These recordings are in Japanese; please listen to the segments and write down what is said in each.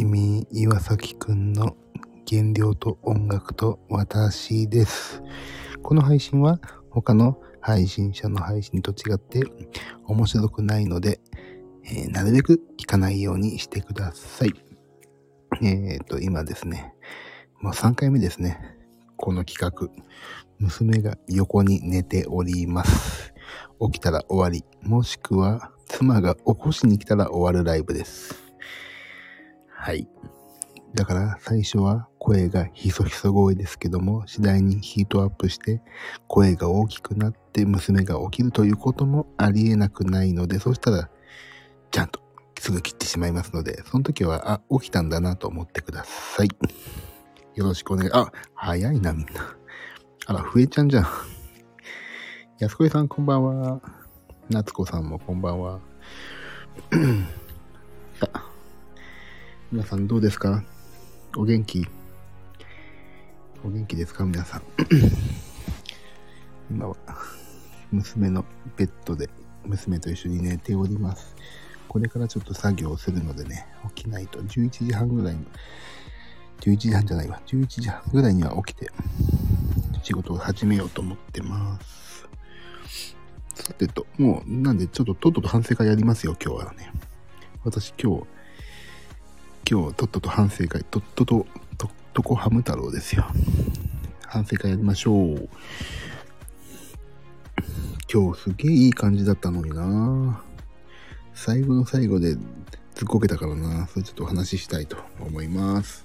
しみ岩崎くんの原料と音楽と私です。この配信は他の配信者の配信と違って面白くないので、えーなるべく聞かないようにしてください。えっ、と、今ですね、もう3回目ですね。この企画。娘が横に寝ております。起きたら終わり。もしくは、妻が起こしに来たら終わるライブです。はい。だから最初は声がひそひそ声ですけども、次第にヒートアップして声が大きくなって娘が起きるということもありえなくないので、そしたらちゃんとすぐ切ってしまいますので、その時は、あ、起きたんだなと思ってください。よろしくお願い。あ、早いなみんな。あら、増えちゃんじゃん。安子さんこんばんは。夏子さんもこんばんは。さあ、皆さんどうですか？お元気？お元気ですか？皆さん。今は、娘のベッドで娘と一緒に寝ております。これからちょっと作業をするのでね、起きないと11時半ぐらいに、11時半じゃないわ、11時半ぐらいには起きて、仕事を始めようと思ってます。さてと、もう、なんでちょっととっとと反省会やりますよ、今日はね。私今日、今日とっとと反省会、とっとと、とっとこハム太郎ですよ。反省会やりましょう。今日すげえいい感じだったのにな最後の最後でずっこけたからなそれちょっとお話ししたいと思います。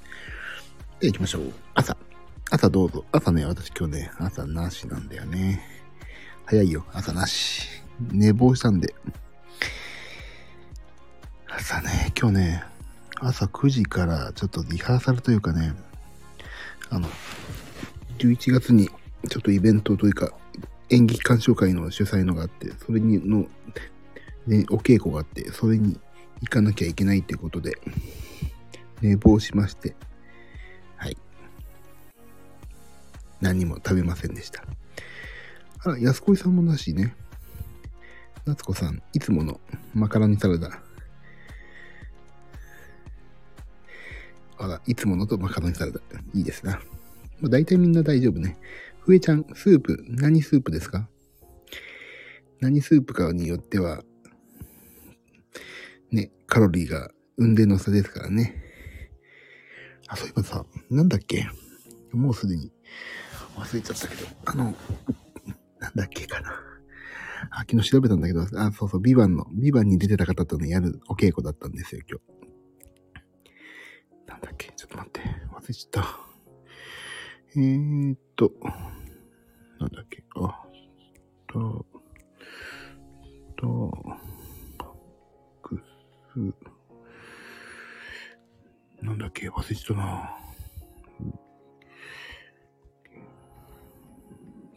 で、行きましょう。朝。朝どうぞ。朝ね、私今日ね、朝なしなんだよね。早いよ、朝なし。寝坊したんで。朝ね、今日ね、朝9時からちょっとリハーサルというかね、あの、11月にちょっとイベントというか、演劇鑑賞会の主催のがあって、それにの、ね、お稽古があって、それに行かなきゃいけないってことで、寝坊しまして、はい。何も食べませんでした。あら、安子さんもなしね。夏子さん、いつものマカロニサラダ。あら、いつものとマカロニサラダ。いいですな。もう大体みんな大丈夫ね。ふえちゃん、スープ、何スープですか？何スープかによっては、ね、カロリーが運転の差ですからね。あ、そういえばさ、なんだっけ？もうすでに忘れちゃったけど、あの、なんだっけかな。あ、昨日調べたんだけど、あ、そうそう、ビバンの、ビバンに出てた方とね、やるお稽古だったんですよ、今日。なんだっけ？ちょっと待って、忘れちゃった。えーっと、なんだっけ？あ、と、と、くす、なんだっけ？忘れちゃったな。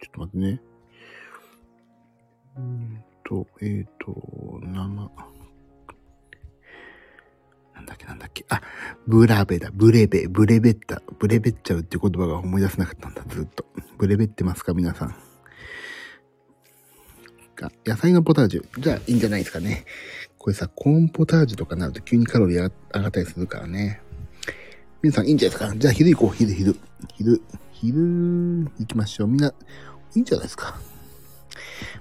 ちょっと待ってね。うんと、えーっと、生、なんだっけなんだっけあ、ブラベだ、ブレベ、ブレベった、ブレベっちゃうっていう言葉が思い出せなかったんだ、ずっと。ブレベってますか、皆さん。あ野菜のポタージュ。じゃあ、いいんじゃないですかね。これさ、コーンポタージュとかになると急にカロリー上がったりするからね。皆さん、いいんじゃないですか。じゃあ、昼行こう、昼、昼。昼、昼、行きましょう。みんな、いいんじゃないですか。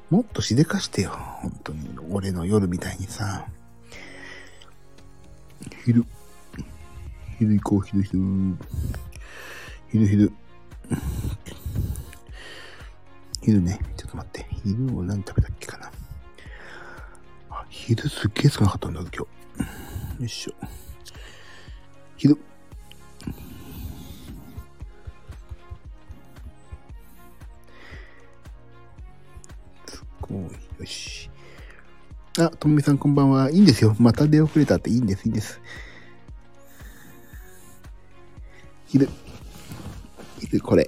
もっとしでかしてよ。本当に。俺の夜みたいにさ。昼。昼行こう、昼、昼。昼、昼。昼ね。ちょっと待って。昼を何食べたっけかな。あ、昼すっげえ少なかったんだ、今日。よいしょ。昼。あ、ともみさんこんばんは。いいんですよ。また出遅れたっていいんです、いいんです。昼。昼、これ。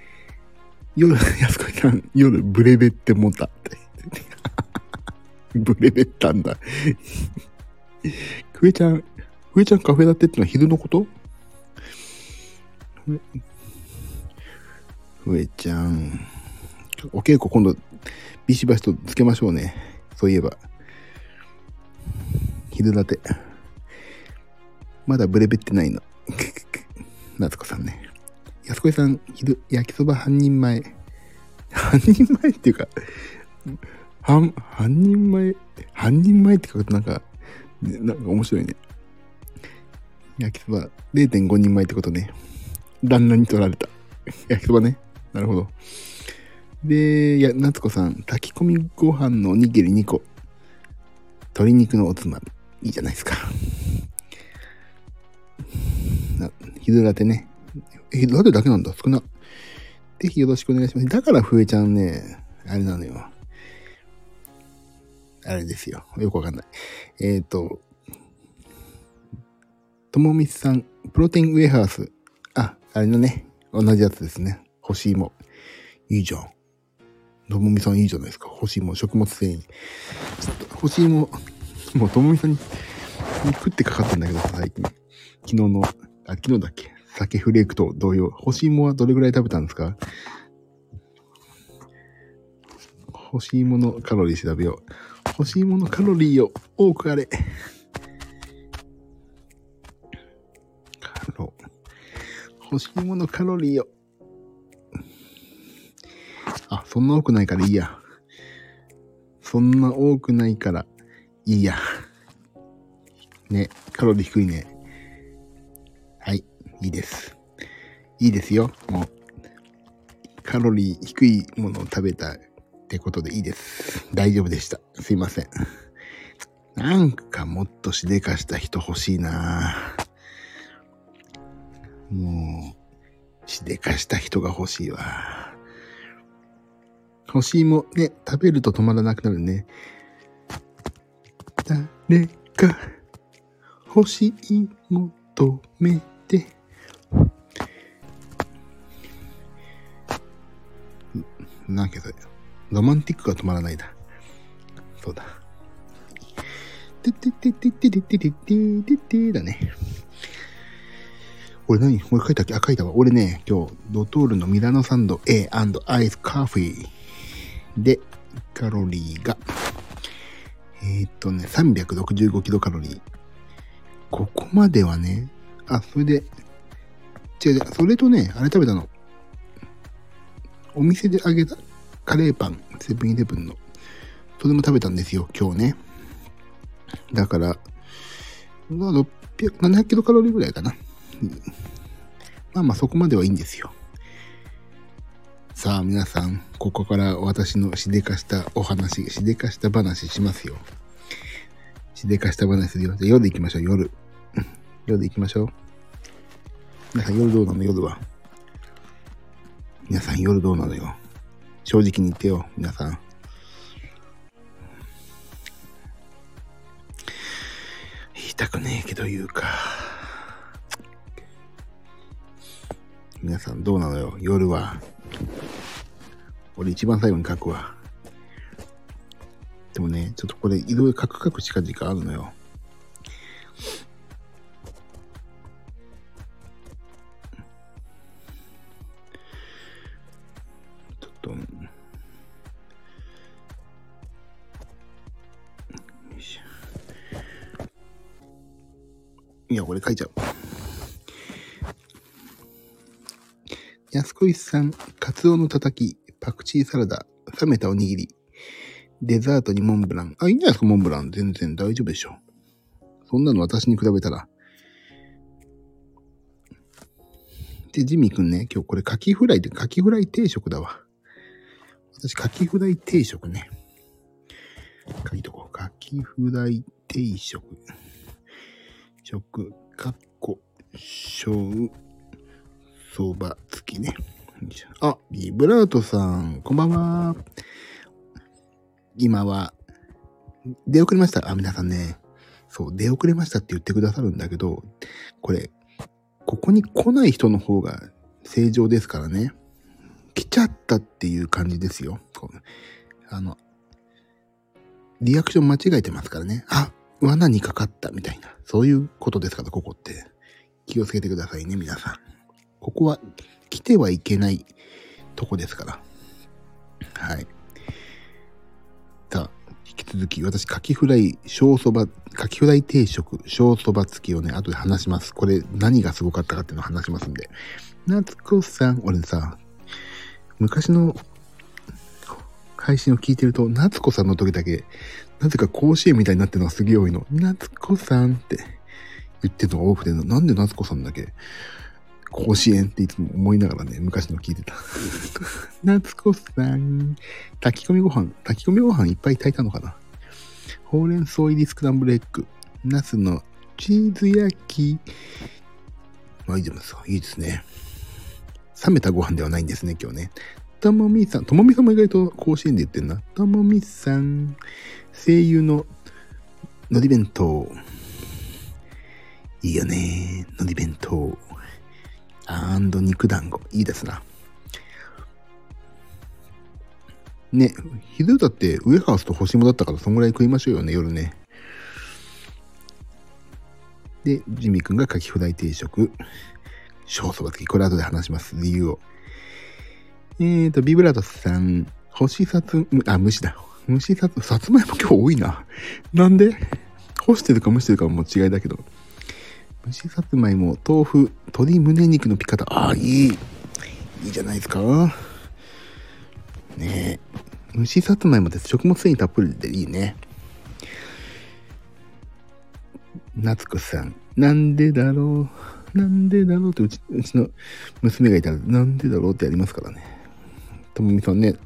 夜、安子さん、夜、ブレベって思ったって。ブレベったんだ。クエちゃん、クエちゃんカフェラテってのは昼のこと？ふえちゃん。お稽古今度、ビシバシとつけましょうね。そういえば。昼ラテ。まだブレベってないの。夏子さんね。安子さん、昼、焼きそば半人前。半人前っていうか、半、半人前、半人前って書くとなんか、なんか面白いね。焼きそば0.5人前ってことね。旦那に取られた。焼きそばね。なるほど。で、いや、夏子さん、炊き込みご飯のおにぎり2個。鶏肉のおつまみ。いいじゃないですか。な、昼ラテね。え、昼ラテだけなんだ。少な。ぜひよろしくお願いします。だから、ふえちゃんね、あれなのよ。あれですよ。よくわかんない。えっ、と、ともみさん、プロテインウェハース。あ、あれのね、同じやつですね。干し芋。いいじゃん。ともみさんいいじゃないですか。干し芋、食物繊維。ちょっと、干し芋、もうともみさんに、食ってかかってんだけど、最近。昨日の、あ、昨日だっけ酒フレークと同様。干し芋はどれぐらい食べたんですか？干し芋のカロリー調べよう。干し芋のカロリーを多くあれ。カロ。干し芋のカロリーを。あ、そんな多くないからいいや。そんな多くないからいいや。ね、カロリー低いね。はい、いいです。いいですよ。もう、カロリー低いものを食べたってことでいいです。大丈夫でした。すいません。なんかもっとしでかした人欲しいなもう、しでかした人が欲しいわ。欲しいもね、食べると止まらなくなるね。誰か欲しい求めて。なんけど、ロマンティックが止まらないだ。そうだ。てってててててててててだね。俺何？俺書いたっけ？あ、書いたわ。俺ね、今日、ドトールのミラノサンド A& アイスカーフェで、カロリーが、えーっとね、365キロカロリー。ここまではね、あ、それで、違う違う、それとね、あれ食べたの。お店であげたカレーパン、セブンイレブンの。それも食べたんですよ、今日ね。だから、600、700キロカロリーぐらいかな。まあまあそこまではいいんですよ。さあ皆さん、ここから私のしでかしたお話、しでかした話しますよ。しでかした話するよ。じゃあ夜行きましょう、夜。うん夜行きましょう。皆さん夜どうなの？夜は。皆さん夜どうなのよ。正直に言ってよ、皆さん。言いたくねえけど言うか。皆さんどうなのよ？夜は。俺一番最後に書くわ。でもね、ちょっとこれいろいろ書く書く近々あるのよ。ちょっと、よいしょいや、これ書いちゃう。安子石さん、カツオのたたき、パクチーサラダ、冷めたおにぎり、デザートにモンブラン。あ、いいんじゃないですか、モンブラン。全然大丈夫でしょ。そんなの私に比べたら。で、ジミーくんね、今日これカキフライで、カキフライ定食だわ。私、カキフライ定食ね。書いとこう。カキフライ定食。食、かっこ、しょう、相場付きね。あ、ビブラートさん、こんばんは。今は、出遅れました。あ、皆さんね。そう、出遅れましたって言ってくださるんだけど、これ、ここに来ない人の方が正常ですからね。来ちゃったっていう感じですよ。あの、リアクション間違えてますからね。あ、罠にかかったみたいな。そういうことですから、ここって。気をつけてくださいね、皆さん。ここは来てはいけないとこですから。はい。さあ、引き続き、私、カキフライ、小そば、カキフライ定食、小そば付きをね、後で話します。これ、何がすごかったかっていうのを話しますんで。夏子さん、俺さ、昔の配信を聞いてると、夏子さんの時だけ、なぜか甲子園みたいになってるのがすげえ多いの。夏子さんって言ってるのが多くて、なんで夏子さんだけ、甲子園っていつも思いながらね、昔の聞いてた。夏子さん、炊き込みご飯、炊き込みご飯いっぱい炊いたのかなほうれん草入りスクランブルエッグ、ナスのチーズ焼き。まあいいじゃないですか。いいですね。冷めたご飯ではないんですね、今日ね。ともみさん、ともみさんも意外と甲子園で言ってんな。ともみさん、声優ののり弁当。いいよね。のり弁当。アンド肉団子。いいですな。ね、昼だってウエハースと星もだったからそんぐらい食いましょうよね、夜ね。で、ジミー君がカキフライ定食。小そば付き。これ後で話します。理由を。えーと、ビブラー。トさん。干しさつ、あ、虫だ。虫さつ、さつまいも今日多いな。なんで干してるか蒸してるかも違いだけど。蒸しさつまいも、豆腐、鶏胸肉のピカタ。ああ、いい。いいじゃないですか。ねえ。蒸しさつまいもって食物繊維たっぷりでいいね。夏子さん。なんでだろう。なんでだろうってうちうちの娘がいたら、なんでだろうってやりますからね。ともみさんね。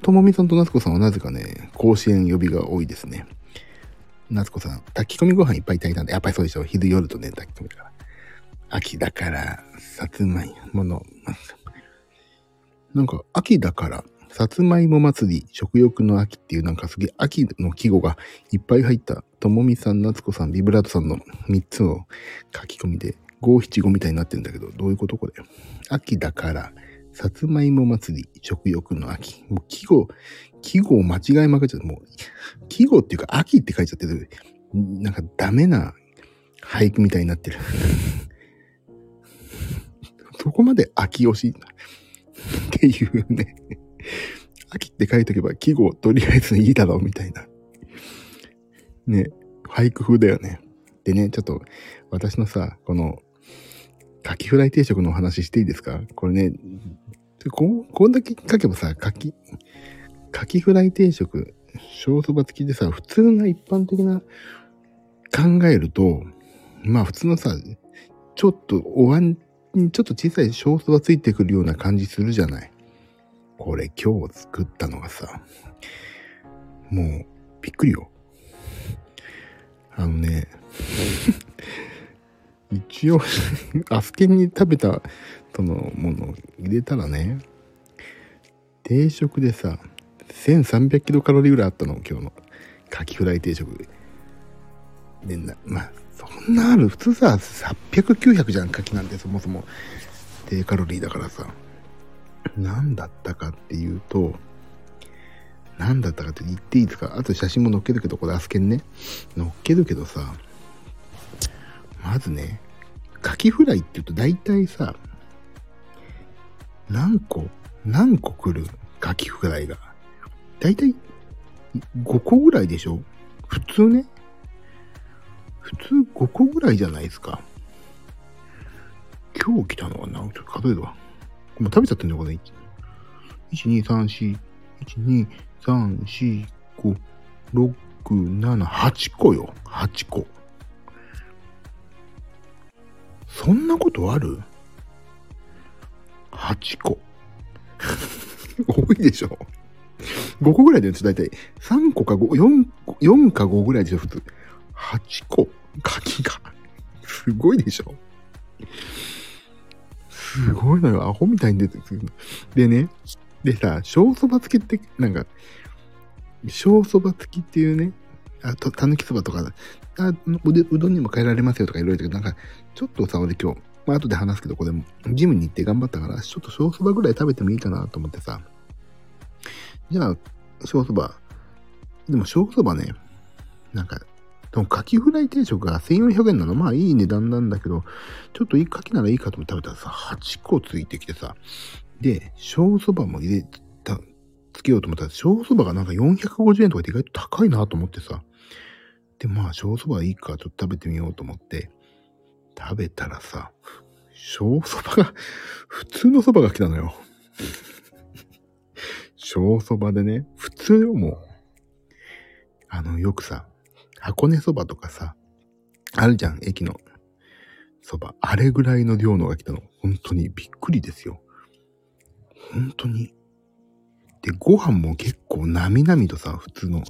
ともみさんと夏子さんはなぜかね、甲子園呼びが多いですね。夏子さん、炊き込みご飯いっぱい炊いたんで、やっぱりそうでしょ。昼夜とね、炊き込みだから。秋だから、さつまいもの、なんか、秋だから、さつまいも祭り、食欲の秋っていうなんかすげえ秋の季語がいっぱい入った、ともみさん、夏子さん、ビブラートさんの3つの書き込みで、五七五みたいになってるんだけど、どういうことこれ？秋だから、さつまいも祭り、食欲の秋。もう季語、季語を間違いまくっちゃって、もう、季語っていうか秋って書いちゃってる。なんかダメな俳句みたいになってる。そこまで秋推しっていうね。秋って書いとけば季語とりあえずいいだろうみたいな。ね、俳句風だよね。でね、ちょっと私のさ、この、カキフライ定食のお話していいですか？これね、ここんだけ書けばさ、カキ、カキフライ定食、小そば付きでさ、普通な一般的な考えると、まあ普通のさ、ちょっとお椀にちょっと小さい小そばついてくるような感じするじゃない。これ今日作ったのがさ、もうびっくりよ。あのね、一応アスケに食べたそのものを入れたらね、定食でさ、1300キロカロリーぐらいあったの、今日の。カキフライ定食。で、な、まあ、そんなある。普通さ、800、900じゃん、カキなんてそもそも。低カロリーだからさ。何だったかっていうと、何だったかって言っていいですか？あと写真も載っけるけど、これアスケンね。載っけるけどさ、まずね、カキフライって言うと大体さ、何個何個来る？カキフライが。大体5個ぐらいでしょ？普通ね。普通5個ぐらいじゃないですか。今日来たのはな、ちょっと数えるわ。もう食べちゃってんのこれ。1、2、3、4、1、2、3、4、5、6、7、8個よ。8個。そんなことある ?8 個。多いでしょ ?5 個ぐらいでだいたい。3個か5、4、か5ぐらいでしょ普通。8個。柿が。すごいでしょすごいのよ。アホみたいに出てくる。でね。でさ、小そば付きって、なんか、小そば付きっていうね、あと、たぬきそばとか、あうでうどんにも変えられますよとかいろいろ言うけど、なんか、ちょっとさ、俺今日、まあ後で話すけど、これ、ジムに行って頑張ったから、ちょっと小そばぐらい食べてもいいかなと思ってさ。じゃあ、小そば。でも小そばね、なんか、でもカキフライ定食が1400円なの。まあいい値段なんだけど、ちょっといいカキならいいかと思って食べたらさ、8個ついてきてさ、で、小そばも入れた、つけようと思ったら、小そばがなんか450円とかで意外と高いなと思ってさ。で、まあ、小そばいいか、ちょっと食べてみようと思って、食べたらさ、小そばが、普通のそばが来たのよ。小そばでね、普通よ、もう。あの、よくさ、箱根そばとかさ、あるじゃん、駅のそば。あれぐらいの量のが来たの。本当にびっくりですよ。本当に。で、ご飯も結構なみなみとさ、普通の、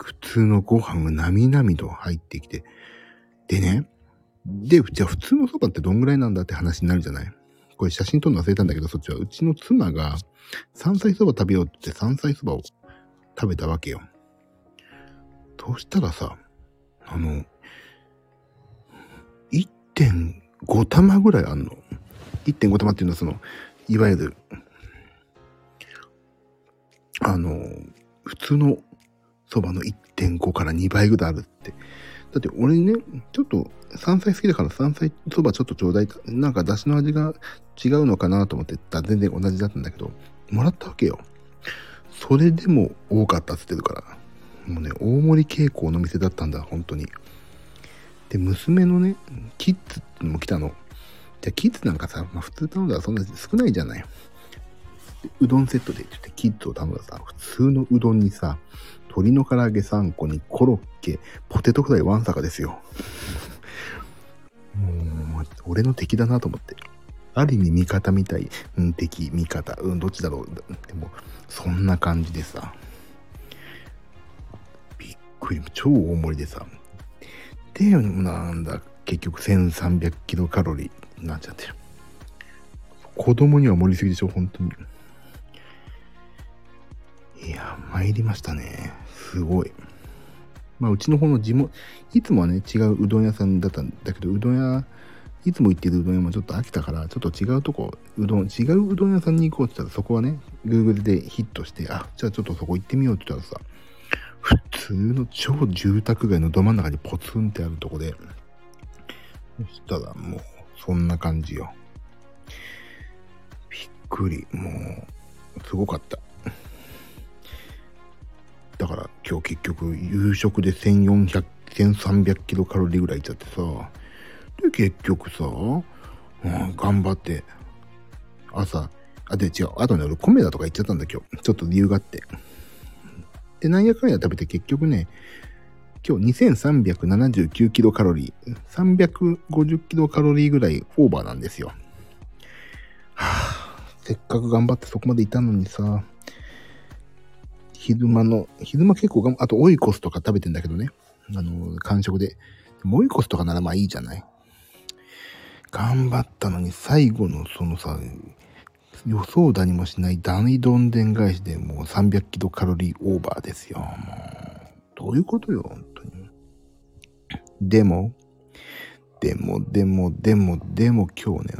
普通のご飯がなみなみと入ってきて。でね、で、じゃあ普通のそばってどんぐらいなんだって話になるじゃないこれ写真撮るの忘れたんだけど、そっちはうちの妻が山菜そば食べようって山菜そばを食べたわけよ。そしたらさ、あの、1.5玉ぐらいあんの。1.5玉っていうのはその、いわゆる、あの、普通のそばの1.5から2倍ぐらいあるって。だって俺ね、ちょっと山菜好きだから山菜そばちょっとちょうだい。なんか出汁の味が違うのかなと思ってた全然同じだったんだけど、もらったわけよ。それでも多かったって言ってるから。もうね、大盛り傾向の店だったんだ、本当に。で、娘のね、キッズってのも来たの。じゃキッズなんかさ、まあ、普通頼んだらそんな少ないじゃない。うどんセットでって言ってキッズを頼んだらさ、普通のうどんにさ、鶏の唐揚げ3個にコロッケ、ポテトフライワンサカですよ。もう、俺の敵だなと思って。ある意味味方みたい。うん、敵、味方。うん、どっちだろう。でも、そんな感じでさ。びっくり。超大盛りでさ。で、なんだ、結局1300キロカロリーになっちゃってる。子供には盛りすぎでしょ、本当に。いや、参りましたね。すごい。まあ、うちの方の地元、いつもはね、違ううどん屋さんだったんだけど、うどん屋、いつも行ってるうどん屋もちょっと飽きたから、ちょっと違うとこ、うどん、違ううどん屋さんに行こうって言ったら、そこはね、Google でヒットして、あ、じゃあちょっとそこ行ってみようって言ったらさ、普通の超住宅街のど真ん中にポツンってあるとこで、そしたらもう、そんな感じよ。びっくり。もう、すごかった。だから今日結局夕食で1400、1300キロカロリーぐらいいっちゃってさ。で、結局さ、うん、頑張って、朝、あ、で違う、あとね、俺米だとか言っちゃったんだ今日。ちょっと理由があって。で、なんやかんや食べて結局ね、今日2379キロカロリー、350キロカロリーぐらいオーバーなんですよ。はあ、せっかく頑張ってそこまでいたのにさ、昼間の、昼間結構があとオイコスとか食べてんだけどね。あの、完食で。オイコスとかならまあいいじゃない？頑張ったのに最後のそのさ、予想だにもしない大どんでん返しでもう300キロカロリーオーバーですよ。もう、どういうことよ、本当に。でも、でも、でも、でも、でも今日ね、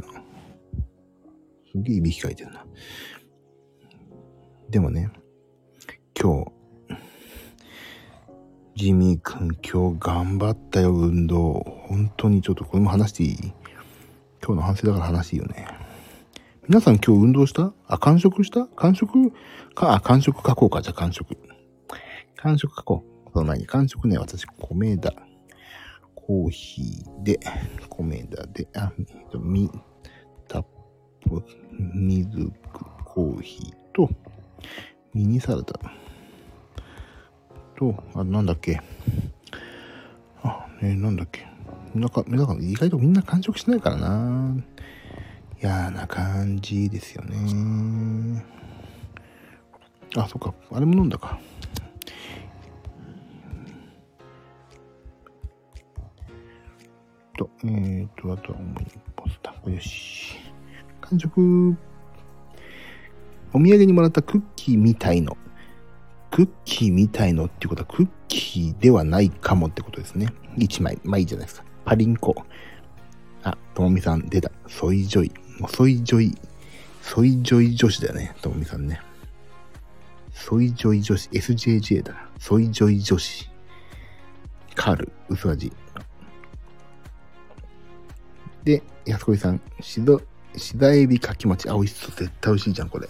すげえいびきかいてるな。でもね、今日、ジミー君今日頑張ったよ、運動。本当にちょっとこれも話していい？今日の反省だから話していいよね。皆さん今日運動した？あ、完食した？完食？か、あ、完食書こうか。じゃあ完食。完食書こう。その前に完食ね、私、米田。コーヒーで、米田で、あ、み、タップ、ミルク、コーヒーと、ミニサラダ。と、あ、なんだっけ？あ、えー、なんだっけ？なんか、なんか意外とみんな完食しないからな。嫌な感じですよね。あ、そっか。あれも飲んだか。と、えっ、ー、と、あとは主にポスター。よし。完食。お土産にもらったクッキーみたいの。クッキーみたいのってことはクッキーではないかもってことですね。1枚。まあいいじゃないですか。パリンコ。あ、ともみさん出た。ソイジョイ。もうソイジョイ、ソイジョイ女子だよね、ともみさんね。ソイジョイ女子、SJJ だ。ソイジョイ女子。カール、薄味。で、安子さん、しど、しだエビかき餅。あ、美味しそう。絶対美味しいじゃん、これ。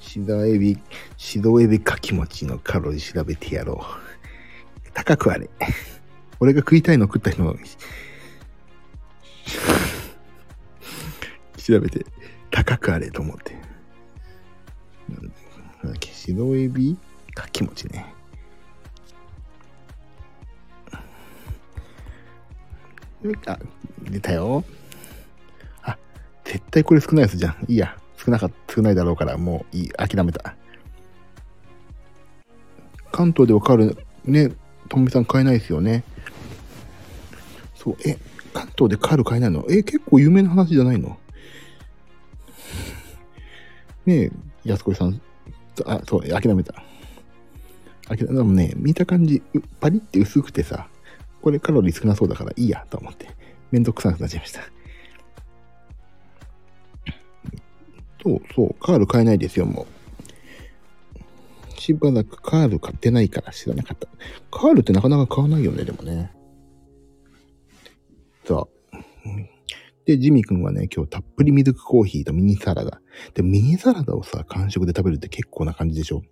白エビ、白エビかき餅のカロリー調べてやろう。高くあれ。俺が食いたいの食った人の、調べて、高くあれと思って。なんだっけ、白エビかき餅ね。あ、出たよ。あ、絶対これ少ないやつじゃん。いいや。少なか、少ないだろうから、もういい。諦めた。関東でわかる、ね、ともみさん買えないですよね。そう、え、関東でカール買えないの？え、結構有名な話じゃないの？ねえ、安子さん、あ、そう、諦めた。諦めた。ね、見た感じ、パリって薄くてさ、これカロリー少なそうだからいいやと思って、めんどくさくなっちゃいました。そうそう、カール買えないですよ、もう。しばらくカール買ってないから知らなかった。カールってなかなか買わないよね、でもね。そう。で、ジミー君はね、今日たっぷりミルクコーヒーとミニサラダ。で、ミニサラダをさ、完食で食べるって結構な感じでしょ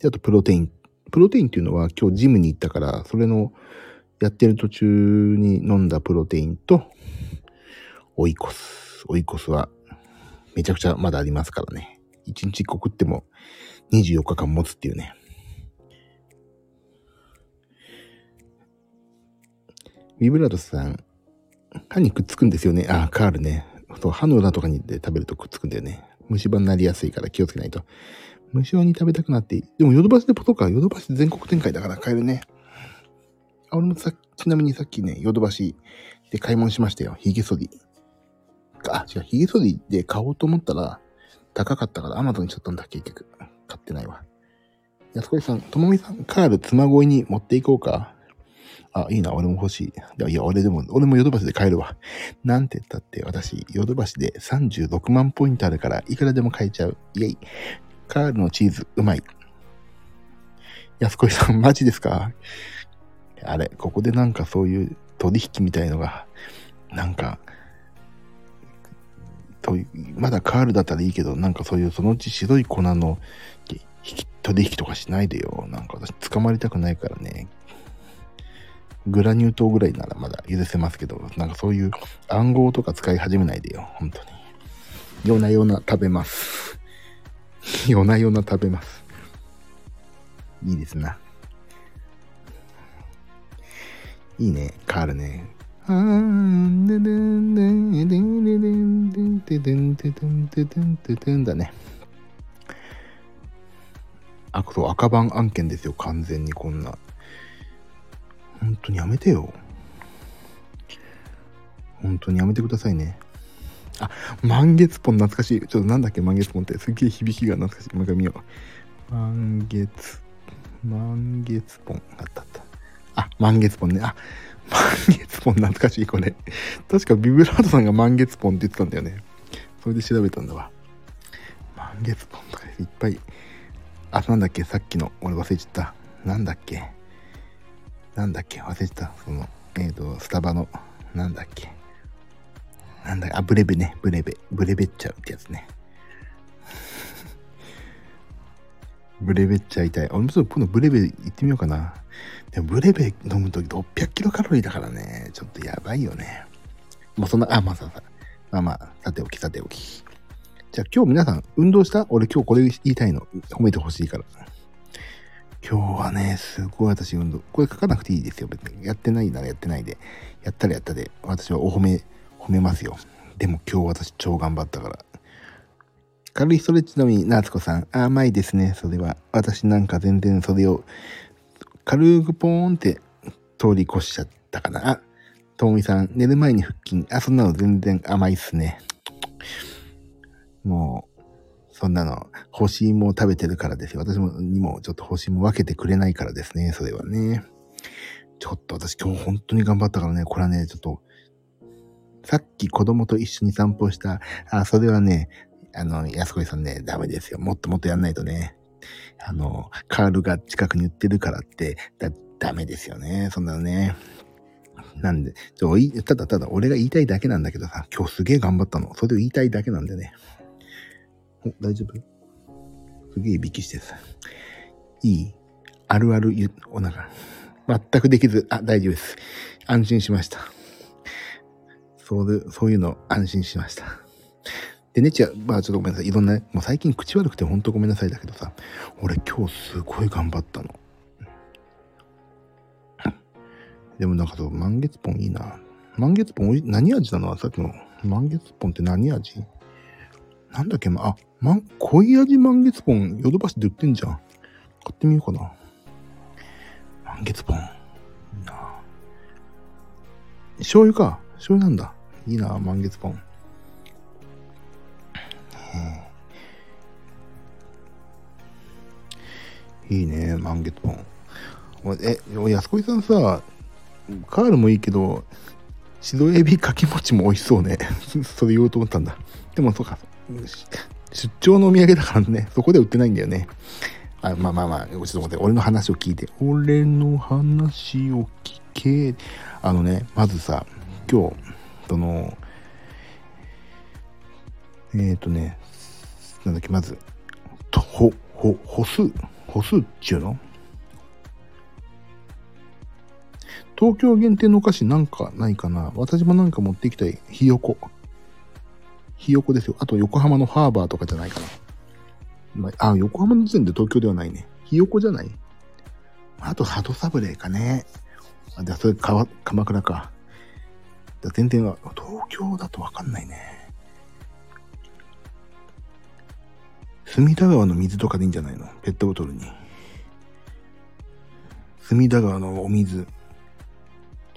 で、あとプロテイン。プロテインっていうのは今日ジムに行ったから、それのやってる途中に飲んだプロテインと、オイコス。オイコスはめちゃくちゃまだありますからね。1日1個食っても24日間持つっていうね。ビブラートさん、歯にくっつくんですよね。あ、カールね。そう、歯の裏とかにで食べるとくっつくんだよね。虫歯になりやすいから気をつけないと。虫歯に食べたくなって。でもヨドバシでポトカ、ヨドバシ全国展開だから買えるね。あ、俺もさちなみにさっきね、ヨドバシで買い物しましたよ。ヒゲ剃り。あ、違う、ヒゲ剃りで買おうと思ったら、高かったからアマゾンにしちゃったんだ、結局。買ってないわ。安子さん、ともみさん、カール妻恋に持っていこうかあ、いいな、俺も欲しい。いや、いや俺でも、俺もヨドバシで買えるわ。なんて言ったって、私、ヨドバシで36万ポイントあるから、いくらでも買えちゃう。イェイ。カールのチーズ、うまい。安子さん、マジですか？あれ、ここでなんかそういう取引みたいのが、なんか、まだカールだったらいいけど、なんかそういうそのうち白い粉の取引とかしないでよ。なんか私捕まりたくないからね。グラニュー糖ぐらいならまだ許せますけど、なんかそういう暗号とか使い始めないでよ。本当に。夜な夜な食べます。夜な夜な食べます。いいですな。いいね、カールね。だね。あ、これ赤番案件ですよ。完全にこんな。本当にやめてよ。本当にやめてくださいね。あ、満月ポン懐かしい。ちょっとなんだっけ満月ポンって。すっげえ響きが懐かしい。もう一回見よう。満月、満月ポン。あった。満月ポンね。あ、満月ポン懐かしいこれ。確かビブラートさんが満月ポンって言ってたんだよね。それで調べたんだわ。満月ポンとかいっぱい。あ、なんだっけ？さっきの。俺忘れちゃった。なんだっけ？なんだっけ？忘れちゃった。その、えっ、ー、と、スタバの、なんだっけ？なんだあ、ブレベね。ブレベ。ブレベっちゃうってやつね。ブレベっちゃいたい。俺もちょっと今度ブレベ行ってみようかな。でもブレベ飲むとき600キロカロリーだからね、ちょっとやばいよね。もうそんな、あ、まあさ、まあまあ、さておきさておき。じゃあ今日皆さん運動した？俺今日これ言いたいの。褒めてほしいから。今日はね、すごい私運動。これ書かなくていいですよ。別に。やってないならやってないで。やったらやったで。私はお褒め、褒めますよ。でも今日私超頑張ったから。軽いストレッチのみ、夏子さん。甘いですね、それは。私なんか全然それを軽くポーンって通り越しちゃったかな。あ、ともみさん、寝る前に腹筋。あ、そんなの全然甘いっすね。もう、そんなの、干し芋を食べてるからですよ。私も、にもちょっと干し芋分けてくれないからですね。それはね。ちょっと私今日本当に頑張ったからね。これはね、ちょっと、さっき子供と一緒に散歩した、あ、それはね、あの、安子さんね、ダメですよ。もっともっとやんないとね。あの、カールが近くに売ってるからって、だ、ダメですよね。そんなのね。なんで、ちょ、ただただ俺が言いたいだけなんだけどさ、今日すげえ頑張ったの。それを言いたいだけなんでね。お、大丈夫？すげえいびきしてさ。いい？あるある言う、お腹。全くできず、あ、大丈夫です。安心しました。そうで、そういうの安心しました。でね、ちゃ、まあちょっとごめんなさい。いろんな、もう最近口悪くてほんとごめんなさいだけどさ、俺今日すごい頑張ったの。でもなんかそう、満月ポンいいな。満月ポン、何味なのさっきの満月ポンって何味？なんだっけまあ、まん、濃い味満月ポン、ヨドバシで売ってんじゃん。買ってみようかな。満月ポン。いいな醤油か。醤油なんだ。いいな満月ポン。いいね、満月ポン。え、安子さんさ、カールもいいけど、白エビかき餅も美味しそうね。それ言おうと思ったんだ。でもそうか、出張のお土産だからね、そこで売ってないんだよね。あまあまあまあ、ちょっと待って、俺の話を聞いて。俺の話を聞け。あのね、まずさ、今日、その、えっ、ー、とね、なんだっけ、まず、と、ほ、ほ、歩数、歩数っちゅうの？東京限定のお菓子なんかないかな？私もなんか持ってきたい。ひよこ。ひよこですよ。あと横浜のハーバーとかじゃないかな。まあ、あ、横浜の時点で東京ではないね。ひよこじゃない？あと、鳩サブレーかね。あ、じゃあそれか鎌倉か。全然は、東京だとわかんないね。隅田川の水とかでいいんじゃないの？ペットボトルに。隅田川のお水。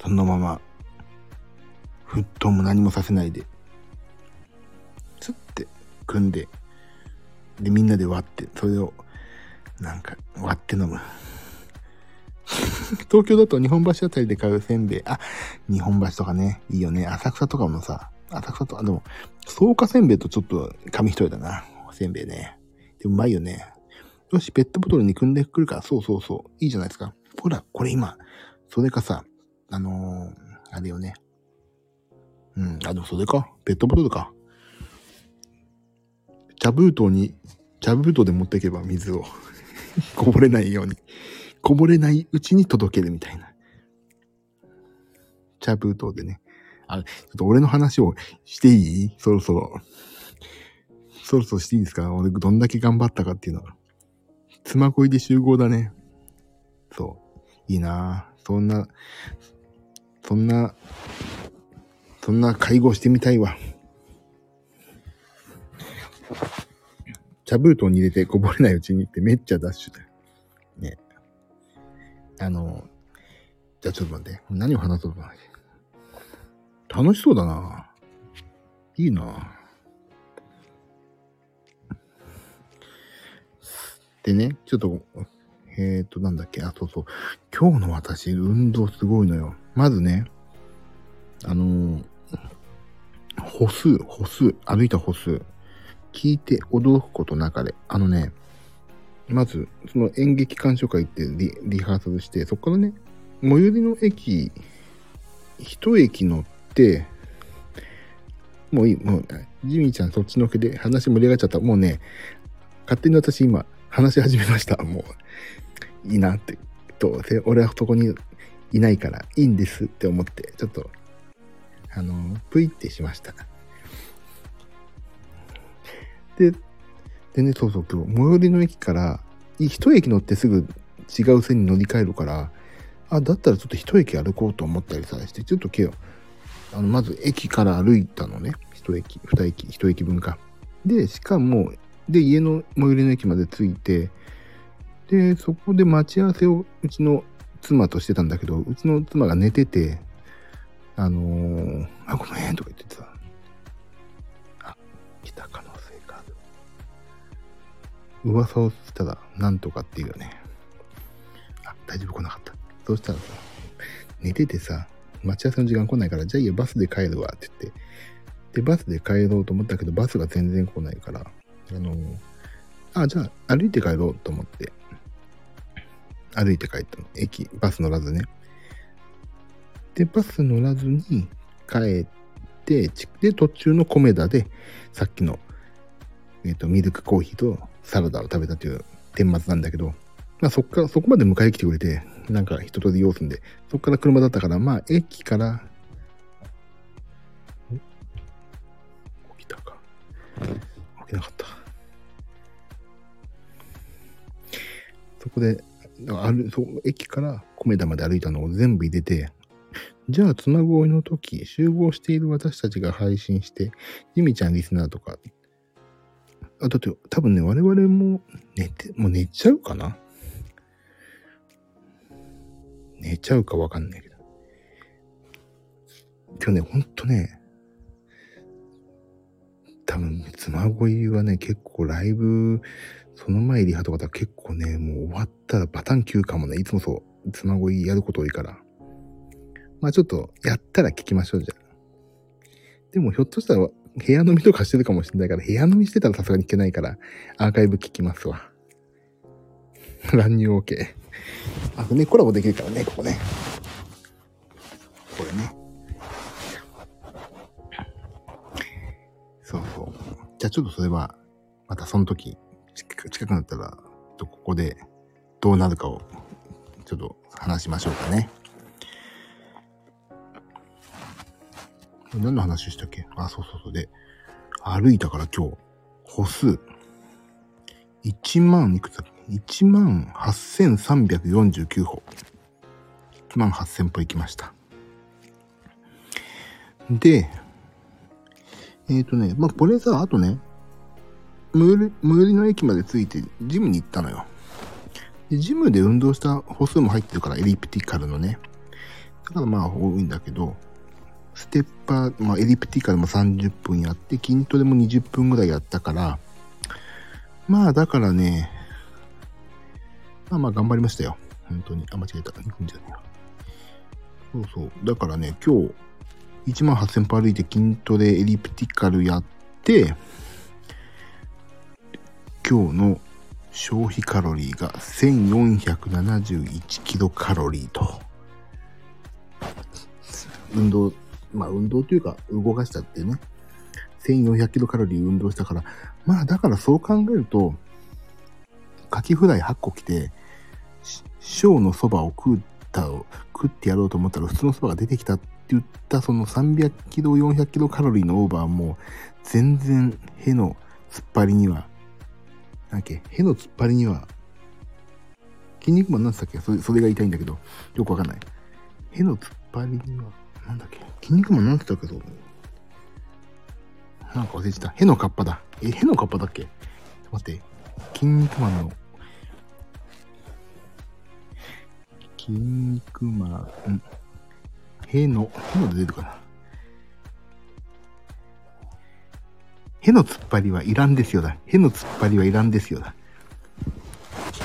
そのまま、沸騰も何もさせないで、つって組んで、で、みんなで割って、それを、なんか、割って飲む。東京だと日本橋あたりで買うせんべい。あ、日本橋とかね、いいよね。浅草とかもさ、浅草とか、でも、草加せんべいとちょっと紙一重だな。せんべいね。うまいよね。よし、ペットボトルに組んでくるから、そうそうそう。いいじゃないですか。ほら、これ今、それかさ、あのー、あれよね。うん、あ、でもそれか。ペットボトルか。茶封筒に、茶封筒で持っていけば水を こぼれないように、こぼれないうちに届けるみたいな。茶封筒でね。あ、ちょっと俺の話をしていい？そろそろ。そろそろしていいですか？俺どんだけ頑張ったかっていうのは。妻恋で集合だね。そう。いいなそんな、そんな、そんな介護してみたいわ。茶封筒に入れてこぼれないうちにってめっちゃダッシュだよ。ね。あの、じゃあちょっと待って。何を話そうかな。楽しそうだな。いいな。でね、ちょっと、えっ、ー、と、なんだっけ、あ、そうそう。今日の私、運動すごいのよ。まずね、あのー、歩数、歩数、歩いた歩数、聞いて驚くこと中で、あのね、まず、その演劇鑑賞会行ってリリハーサルして、そこからね、最寄りの駅、一駅乗って、もういい、もう、ジミーちゃんそっちのけで話盛り上がっちゃった。もうね、勝手に私今話し始めました。もう、いいなって。と、俺はそこにいないからいいんですって思って、ちょっと、あの、ぷいってしました。で、でね、そうそう今日、最寄りの駅から、一駅乗ってすぐ違う線に乗り換えるから、あ、だったらちょっと一駅歩こうと思ったりさして、ちょっと今日、あの、まず駅から歩いたのね。一駅、二駅、一駅分か。で、しかも、で、家の最寄りの駅まで着いて、で、そこで待ち合わせをうちの妻としてたんだけど、うちの妻が寝てて、あのー、あ、ごめんとか言ってさ、あ、来た可能性がある。噂をしたら、なんとかっていうよね。あ、大丈夫来なかった。そうしたらさ、寝ててさ、待ち合わせの時間来ないから、じゃあいいよ、バスで帰るわって言って、で、バスで帰ろうと思ったけど、バスが全然来ないから、あの、あ、じゃあ歩いて帰ろうと思って、歩いて帰ったの。駅、バス乗らずね。で、バス乗らずに帰って、で、途中のコメダで、さっきの、えっ、ー、と、ミルクコーヒーとサラダを食べたという顛末なんだけど、まあそっから、そこまで迎えに来てくれて、なんか一通り用すんで、そっから車だったから、まあ駅から、起きたか。起きなかった。そこで、ある、そ、駅から米田まで歩いたのを全部入れて、じゃあ、つなごいの時、集合している私たちが配信して、ジミちゃんリスナーとか、あ、だって多分ね、我々も寝て、もう寝ちゃうかな？寝ちゃうかわかんないけど。今日ね、ほんとね、多分、妻恋はね、結構ライブ、その前リハとかだ結構ね、もう終わったらバタン9かもね、いつもそう、妻恋やること多いから。まあちょっと、やったら聞きましょう、じゃあ。でもひょっとしたら、部屋飲みとかしてるかもしれないから、部屋飲みしてたらさすがに聞けないから、アーカイブ聞きますわ。乱入 OK。あとね、コラボできるからね、ここね。これね。そうそう。じゃあちょっとそれは、またその時、近くなったら、とここでどうなるかを、ちょっと話しましょうかね。何の話したっけ？あ、そうそうそう。で、歩いたから今日、歩数、1万いくつだっけ ?1 万8349歩。1万8000歩行きました。で、えっ、ー、とね、まあ、これさ、あとね、最寄り、の駅まで着いて、ジムに行ったのよ。ジムで運動した歩数も入ってるから、エリプティカルのね。だからまあ、多いんだけど、ステッパー、まあ、エリプティカルも30分やって、筋トレも20分ぐらいやったから、まあ、だからね、まあまあ頑張りましたよ。本当に。あ、間違えた。行くんじゃないわ。そうそう。だからね、今日、1万8000歩歩いて筋トレエリプティカルやって、今日の消費カロリーが1471キロカロリーと。運動、まあ運動というか動かしたってね。1400キロカロリー運動したから。まあだからそう考えると、カキフライ8個来て、小のそばを食った食ってやろうと思ったら普通のそばが出てきたって言ったその300キロ、400キロカロリーのオーバーも全然への突っ張りには、なんっけ、への突っ張りには、筋肉マンなんつったっけ？それそれが痛いんだけど、よくわかんない。への突っ張りには、なんだっけ？筋肉マンなんつったっけ？ど、なんか忘れてた。へのカッパだ。え、へのカッパだっけ？待って。筋肉マンの、筋肉マン、への、へので出るかな？への突っ張りはいらんですよだ。への突っ張りはいらんですよだ。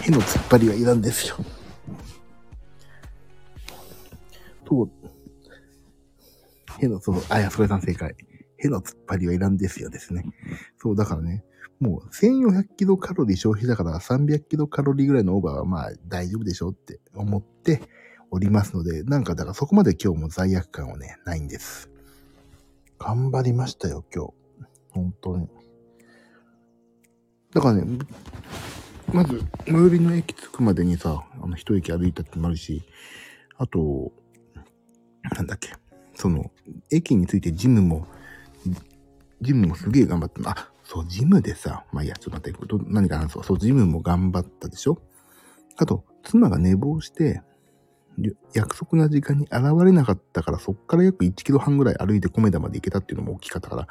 への突っ張りはいらんですよ。そう。への、そう、あ、や、それさん正解。への突っ張りはいらんですよですね。そう、だからね、もう1400キロカロリー消費だから300キロカロリーぐらいのオーバーはまあ大丈夫でしょうって思っておりますので、なんかだからそこまで今日も罪悪感はね、ないんです。頑張りましたよ、今日。本当に。だからね、まず、最寄りの駅着くまでにさ、あの、一駅歩いたってもあるし、あと、なんだっけ、その、駅についてジムも、ジムもすげえ頑張った。あ、そう、ジムでさ、まあいや、ちょっと待って、ど何か話そう。そう、ジムも頑張ったでしょあと、妻が寝坊して、約束な時間に現れなかったから、そっから約1キロ半ぐらい歩いて米田まで行けたっていうのも大きかったから、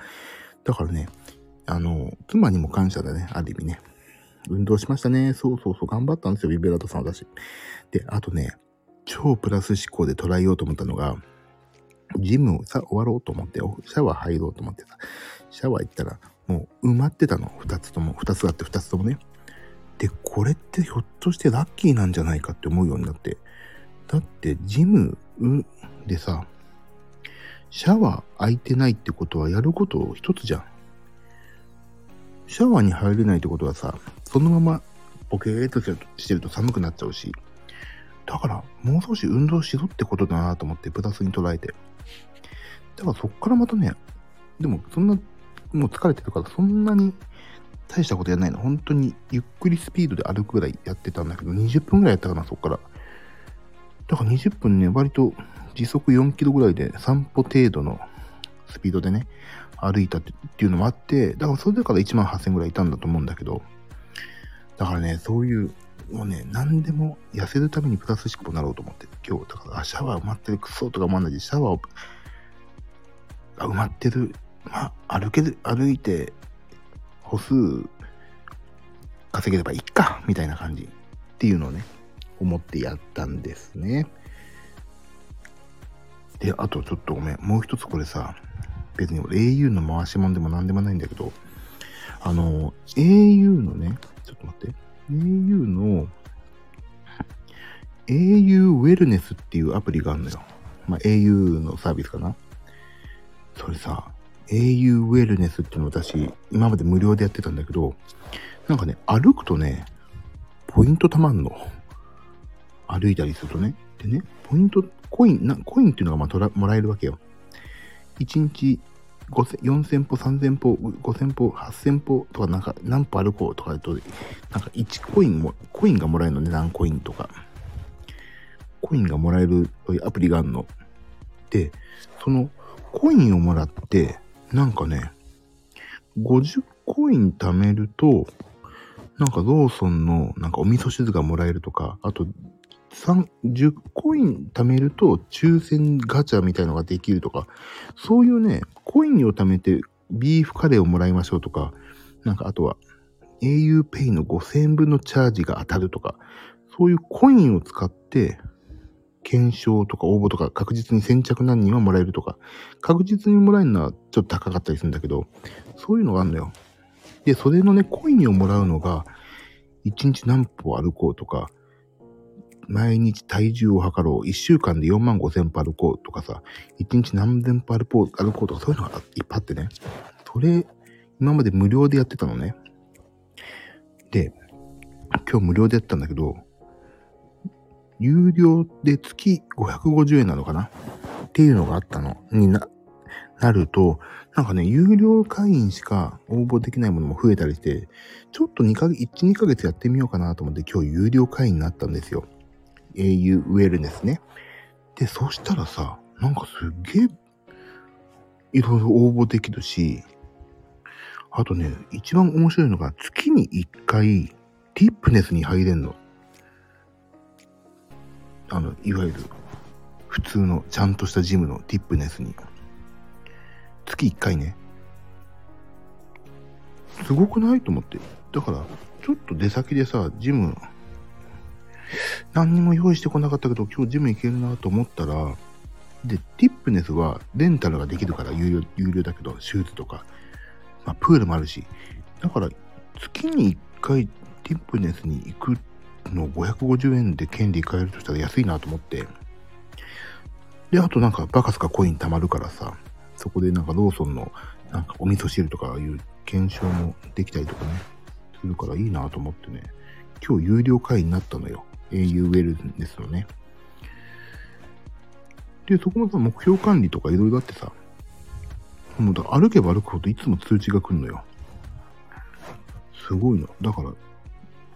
だからね、あの、妻にも感謝だね、ある意味ね。運動しましたね。そうそうそう、頑張ったんですよ、ビベラートさんだし。で、あとね、超プラス思考で捉えようと思ったのが、ジムをさ、終わろうと思って、シャワー入ろうと思ってさ、シャワー行ったら、もう埋まってたの。二つとも、二つあって二つともね。で、これってひょっとしてラッキーなんじゃないかって思うようになって。だって、ジムでさ、シャワー空いてないってことはやること一つじゃん。シャワーに入れないってことはさ、そのままポケーっとしてると寒くなっちゃうし、だからもう少し運動しろってことだなと思ってプラスに捉えて。だからそっからまたね、でもそんな、もう疲れてるからそんなに大したことやらないの。本当にゆっくりスピードで歩くぐらいやってたんだけど、20分ぐらいやったかな、そっから。だから20分ね、割と時速4キロぐらいで散歩程度のスピードでね、歩いたっていうのもあって、だからそれから1万8000ぐらいいたんだと思うんだけど、だからね、そういう、もうね、何でも痩せるためにプラス思考になろうと思って、今日、だから、シャワー埋まってるクソとか思わないで、シャワーが埋まってる、まあ、歩ける、歩いて、歩数稼げればいいか、みたいな感じっていうのをね、思ってやったんですね。で、あとちょっとごめん。もう一つこれさ、別に au の回し物でも何でもないんだけど、あの、au のね、ちょっと待って。au の、au ウェルネスっていうアプリがあるのよ。まあ、au のサービスかな。それさ、au ウェルネスっていうの私、今まで無料でやってたんだけど、なんかね、歩くとね、ポイントたまんの。歩いたりするとね。でね、ポイント、コイン、なコインっていうのがまあもらえるわけよ。1日4000歩、3000歩、5000歩、8000歩とかなんか何歩歩こうとかだと、なんか1コインも、コインがもらえるのね、何コインとか。コインがもらえるアプリがあるの。で、そのコインをもらって、なんかね、50コイン貯めると、なんかローソンのなんかお味噌汁がもらえるとか、あと10コイン貯めると抽選ガチャみたいのができるとか、そういうね、コインを貯めてビーフカレーをもらいましょうとか、なんかあとは auPay の5000円分のチャージが当たるとか、そういうコインを使って検証とか応募とか確実に先着何人はもらえるとか、確実にもらえるのはちょっと高かったりするんだけど、そういうのがあるんだよ。で、それのね、コインをもらうのが、1日何歩歩こうとか、毎日体重を測ろう。1週間で4万5千歩歩こうとかさ、1日何千歩歩こう歩こうとかそういうのがいっぱいあってね。それ、今まで無料でやってたのね。で、今日無料でやったんだけど、有料で月550円なのかな？っていうのがあったのにな、なると、なんかね、有料会員しか応募できないものも増えたりして、ちょっと2ヶ月、1、2ヶ月やってみようかなと思って今日有料会員になったんですよ。Au ウェルネスね。で、そしたらさ、なんかすっげえ、いろいろ応募できるし、あとね、一番面白いのが、月に一回、ティップネスに入れんの。あの、いわゆる、普通の、ちゃんとしたジムのティップネスに。月一回ね。すごくない？と思って。だから、ちょっと出先でさ、ジム何にも用意してこなかったけど、今日ジム行けるなと思ったら、で、ティップネスはレンタルができるから有料、有料だけど、シューズとか、まあ、プールもあるし、だから、月に1回ティップネスに行くの550円で権利買えるとしたら安いなと思って、で、あとなんかバカスカコイン貯まるからさ、そこでなんかローソンのなんかお味噌汁とかいう検証もできたりとかね、するからいいなと思ってね、今日有料会員になったのよ。Au ウェルですよね。で、そこもさ、目標管理とかいろいろあってさ、もうだ歩けば歩くほどいつも通知が来るのよ。すごいの。だから、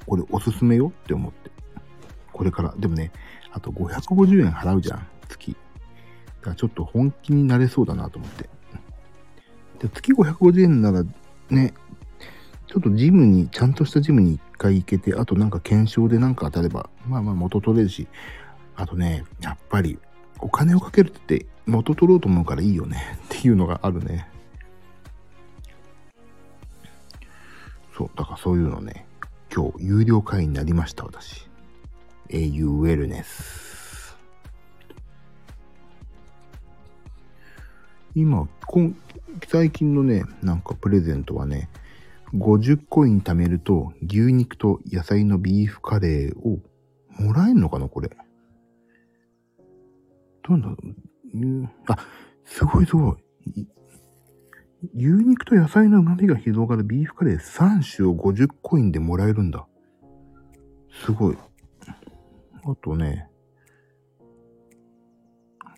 これおすすめよって思って。これから。でもね、あと550円払うじゃん、月。だからちょっと本気になれそうだなと思って。で月550円ならね、ちょっとジムに、ちゃんとしたジムに一回行けて、あとなんか検証でなんか当たれば、まあまあ元取れるし、あとね、やっぱり、お金をかけるって元取ろうと思うからいいよね っていうのがあるね。そう、だからそういうのね、今日有料会員になりました、私。au ウェルネス。今、最近のね、なんかプレゼントはね、50コイン貯めると牛肉と野菜のビーフカレーをもらえんのかなこれ。どうなんだろうあ、すごいすごい。牛肉と野菜の旨味が広がるビーフカレー3種を50コインでもらえるんだ。すごい。あとね、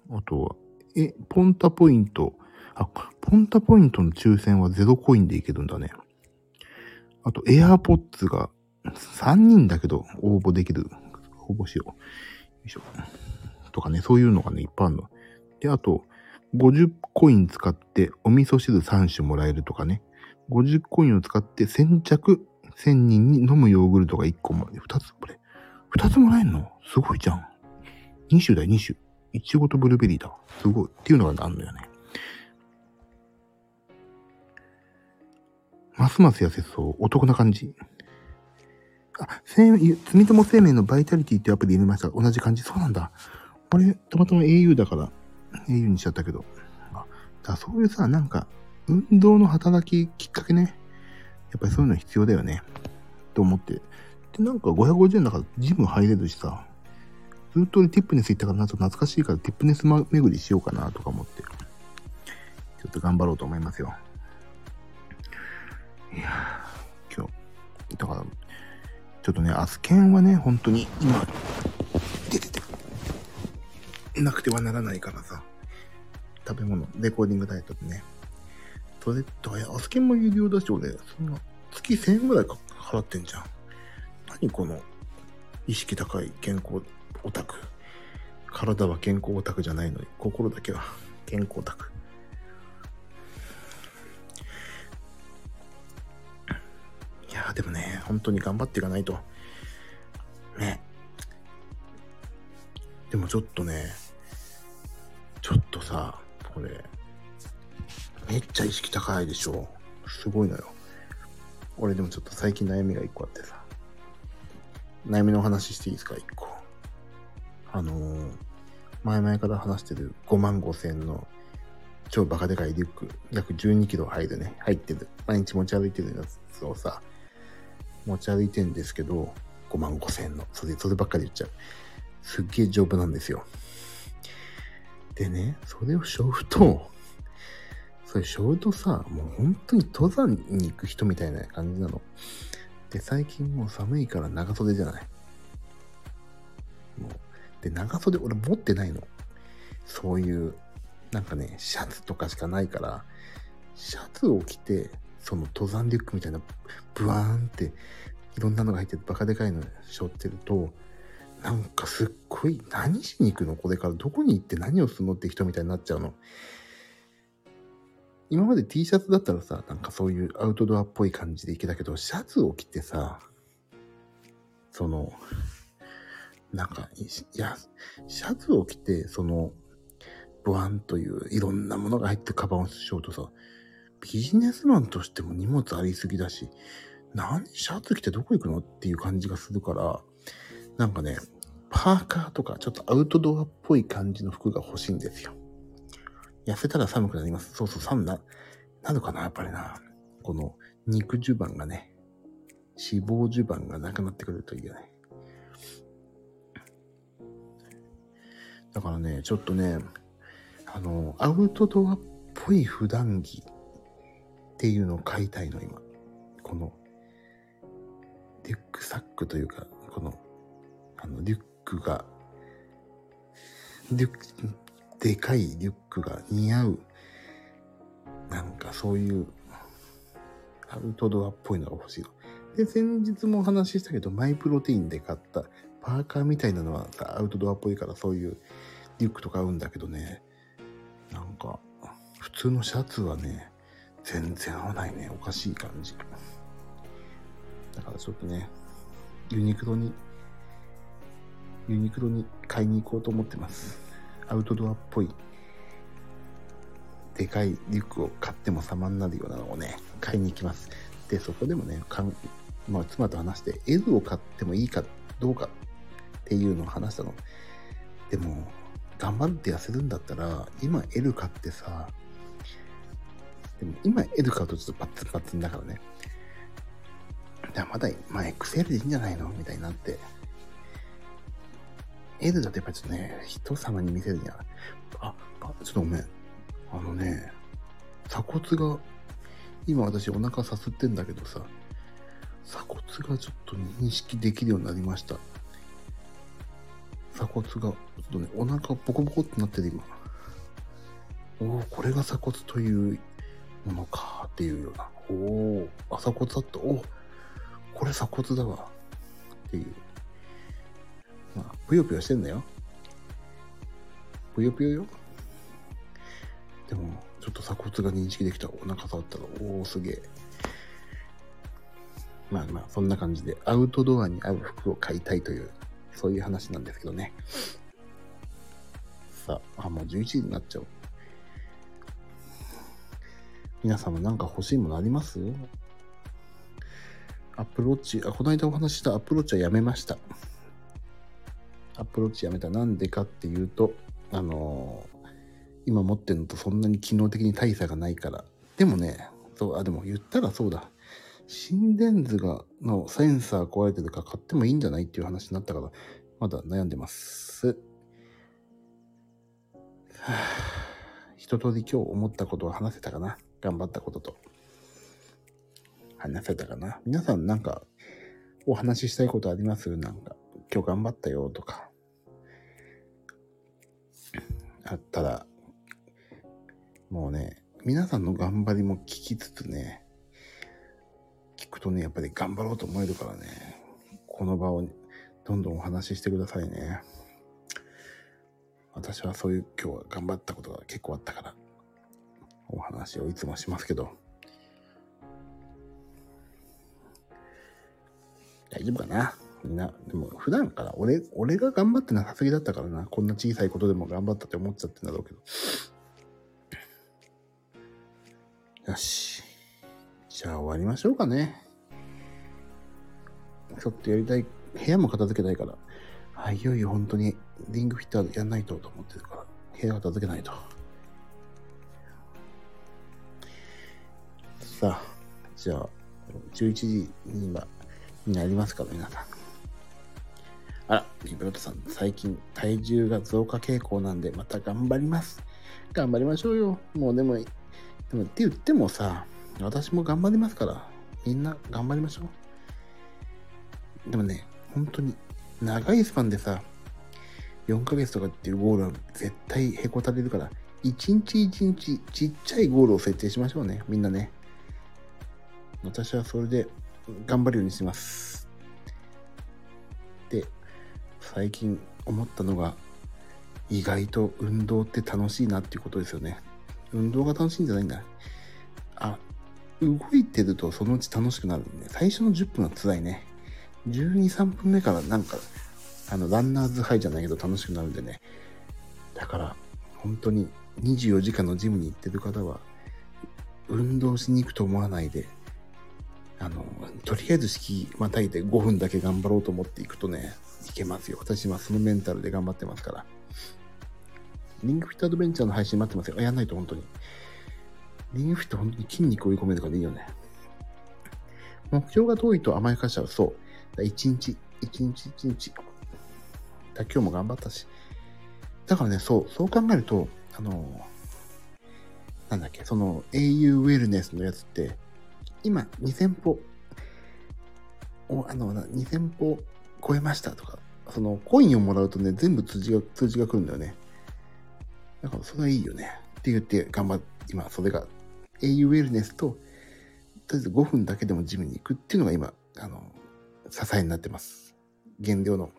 あとは、え、ポンタポイント。あ、ポンタポイントの抽選は0コインでいけるんだね。あと、AirPods が3人だけど応募できる。応募しよう。よいしょ。とかね、そういうのがね、いっぱいあるの。で、あと、50コイン使ってお味噌汁3種もらえるとかね。50コインを使って先着1000人に飲むヨーグルトが1個も、2つ、これ。2つもらえんの？すごいじゃん。2種だよ、2種。いちごとブルーベリーだ。すごい。っていうのがあるんだよね。ますます痩せそう。お得な感じ。あ、生住友生命のバイタリティってアプリ入れました。同じ感じ。そうなんだ。これ、たまたま au だから、au にしちゃったけど。あ、だそういうさ、なんか、運動の働ききっかけね。やっぱりそういうの必要だよね。と思って。で、なんか550円だからジム入れるしさ。ずっと俺ティップネス行ったからなんか懐かしいからティップネス巡りしようかなとか思って。ちょっと頑張ろうと思いますよ。いや今日、だから、ちょっとね、アスケンはね、本当に今、出てて、なくてはならないからさ、食べ物、レコーディングダイエットでね。それ、どや、アスケンも有料だし、俺、そんな、月1000円ぐらいか払ってんじゃん。何この、意識高い健康オタク。体は健康オタクじゃないのに、心だけは健康オタク。いやでもね、本当に頑張っていかないと。ね。でもちょっとね、ちょっとさ、これ、めっちゃ意識高いでしょ。すごいのよ。俺でもちょっと最近悩みが一個あってさ。悩みの話していいですか？一個。あのー、前々から話してる5万5千の超バカでかいリュック、約12キロ入るね、入ってる。毎日持ち歩いてるやつをさ、持ち歩いてんですけど、5万5千円の。それ、そればっかり言っちゃう。すっげえ丈夫なんですよ。でね、それを背負うと、それ背負うとさ、もう本当に登山に行く人みたいな感じなの。で、最近もう寒いから長袖じゃない。もう、で、長袖俺持ってないの。そういう、なんかね、シャツとかしかないから、シャツを着て、その登山リュックみたいな、ブワーンっていろんなのが入っててバカでかいの背負ってると、なんかすっごい何しに行くの？これからどこに行って何をするのって人みたいになっちゃうの。今まで T シャツだったらさ、なんかそういうアウトドアっぽい感じで行けたけど、シャツを着てさ、その、なんか、いや、シャツを着て、その、ブワンといういろんなものが入ってカバンをしようとさ、ビジネスマンとしても荷物ありすぎだし、何シャツ着てどこ行くのっていう感じがするから、なんかね、パーカーとかちょっとアウトドアっぽい感じの服が欲しいんですよ。痩せたら寒くなります。そうそう、寒な、なるかな、やっぱりな。この肉襦袢がね、脂肪襦袢がなくなってくるといいよね。だからね、ちょっとね、あの、アウトドアっぽい普段着っていうのを買いたいの、今。この、リュックサックというか、この、あの、リュックが、リュック、でかいリュックが似合う、なんかそういう、アウトドアっぽいのが欲しいの。で、先日もお話ししたけど、マイプロテインで買ったパーカーみたいなのはアウトドアっぽいからそういうリュックとか合うんだけどね、なんか、普通のシャツはね、全然合わないね。おかしい感じ。だからちょっとね、ユニクロに、ユニクロに買いに行こうと思ってます。アウトドアっぽい、でかいリュックを買っても様になるようなのをね、買いに行きます。で、そこでもね、かんまあ、妻と話して、L を買ってもいいかどうかっていうのを話したの。でも、頑張って痩せるんだったら、今 L 買ってさ、でも今 L 買うとちょっとパッツンパッツンだからね。じゃあまだ、まあ XL でいいんじゃないの？みたいになって。L だとやっぱちょっとね、人様に見せるには、あ、あちょっとごめん。あのね、鎖骨が、今私お腹さすってんだけどさ、鎖骨がちょっと認識できるようになりました。鎖骨が、ちょっとね、お腹ボコボコってなってる今。おお、これが鎖骨というものかっていうような。おお、あ、鎖骨だった。おこれ鎖骨だわ。っていう。まあ、ぷよぷよしてんだよ。ぷよぷよよ。でも、ちょっと鎖骨が認識できた。お腹触ったら、おおすげえ。まあまあ、そんな感じで、アウトドアに合う服を買いたいという、そういう話なんですけどね。さあ、あ、もう11時になっちゃう。皆さんか欲しいものあります？アップローチ、あ、この間お話したアップローチはやめました。アップローチやめた。なんでかっていうと、あのー、今持ってるのとそんなに機能的に大差がないから。でもね、そう、あ、でも言ったらそうだ。心電図が、のセンサー壊れてるから買ってもいいんじゃないっていう話になったから、まだ悩んでます。はあ、一通り今日思ったことを話せたかな。頑張ったことと。話せたかな？皆さんなんか、お話ししたいことあります？なんか、今日頑張ったよとか。あったら、もうね、皆さんの頑張りも聞きつつね、聞くとね、やっぱり頑張ろうと思えるからね、この場をどんどんお話ししてくださいね。私はそういう今日は頑張ったことが結構あったから、お話をいつもしますけど、大丈夫かな？みんな、でも普段から俺、俺が頑張ってなさすぎだったからな。こんな小さいことでも頑張ったって思っちゃってんだろうけど。よし。じゃあ終わりましょうかね。ちょっとやりたい、部屋も片付けたいから。はい、いよいよ本当にリングフィッターやんないとと思ってるから、部屋片付けないと。さあ、じゃあ、11時には、になりますから、皆さん。あら、リブロトさん、最近体重が増加傾向なんで、また頑張ります。頑張りましょうよ。もうでも、でもって言ってもさ、私も頑張りますから、みんな頑張りましょう。でもね、本当に、長いスパンでさ、4ヶ月とかっていうゴールは絶対へこたれるから、一日一日ちっちゃいゴールを設定しましょうね、みんなね。私はそれで頑張るようにします。で、最近思ったのが、意外と運動って楽しいなっていうことですよね。運動が楽しいんじゃないんだ。あ、動いてるとそのうち楽しくなるんで、最初の10分は辛いね。12、3分目からなんか、あの、ランナーズハイじゃないけど楽しくなるんでね。だから、本当に24時間のジムに行ってる方は、運動しに行くと思わないで、あの、とりあえず式またいで5分だけ頑張ろうと思っていくとね、いけますよ。私はそのメンタルで頑張ってますから。リングフィットアドベンチャーの配信待ってますよ。やんないと本当に。リングフィット本当に筋肉追い込めるからいいよね。目標が遠いと甘やかしちゃう。そう。一日、一日一日。だ今日も頑張ったし。だからね、そう、そう考えると、あの、なんだっけ、その au ウェルネスのやつって、今2000歩、おあの、2000歩超えましたとか、そのコインをもらうとね、全部通知が、通知が来るんだよね。だからそれはいいよね。って言って頑張って、今それが au ウェルネスと、とりあえず5分だけでもジムに行くっていうのが今、あの、支えになってます。減量の。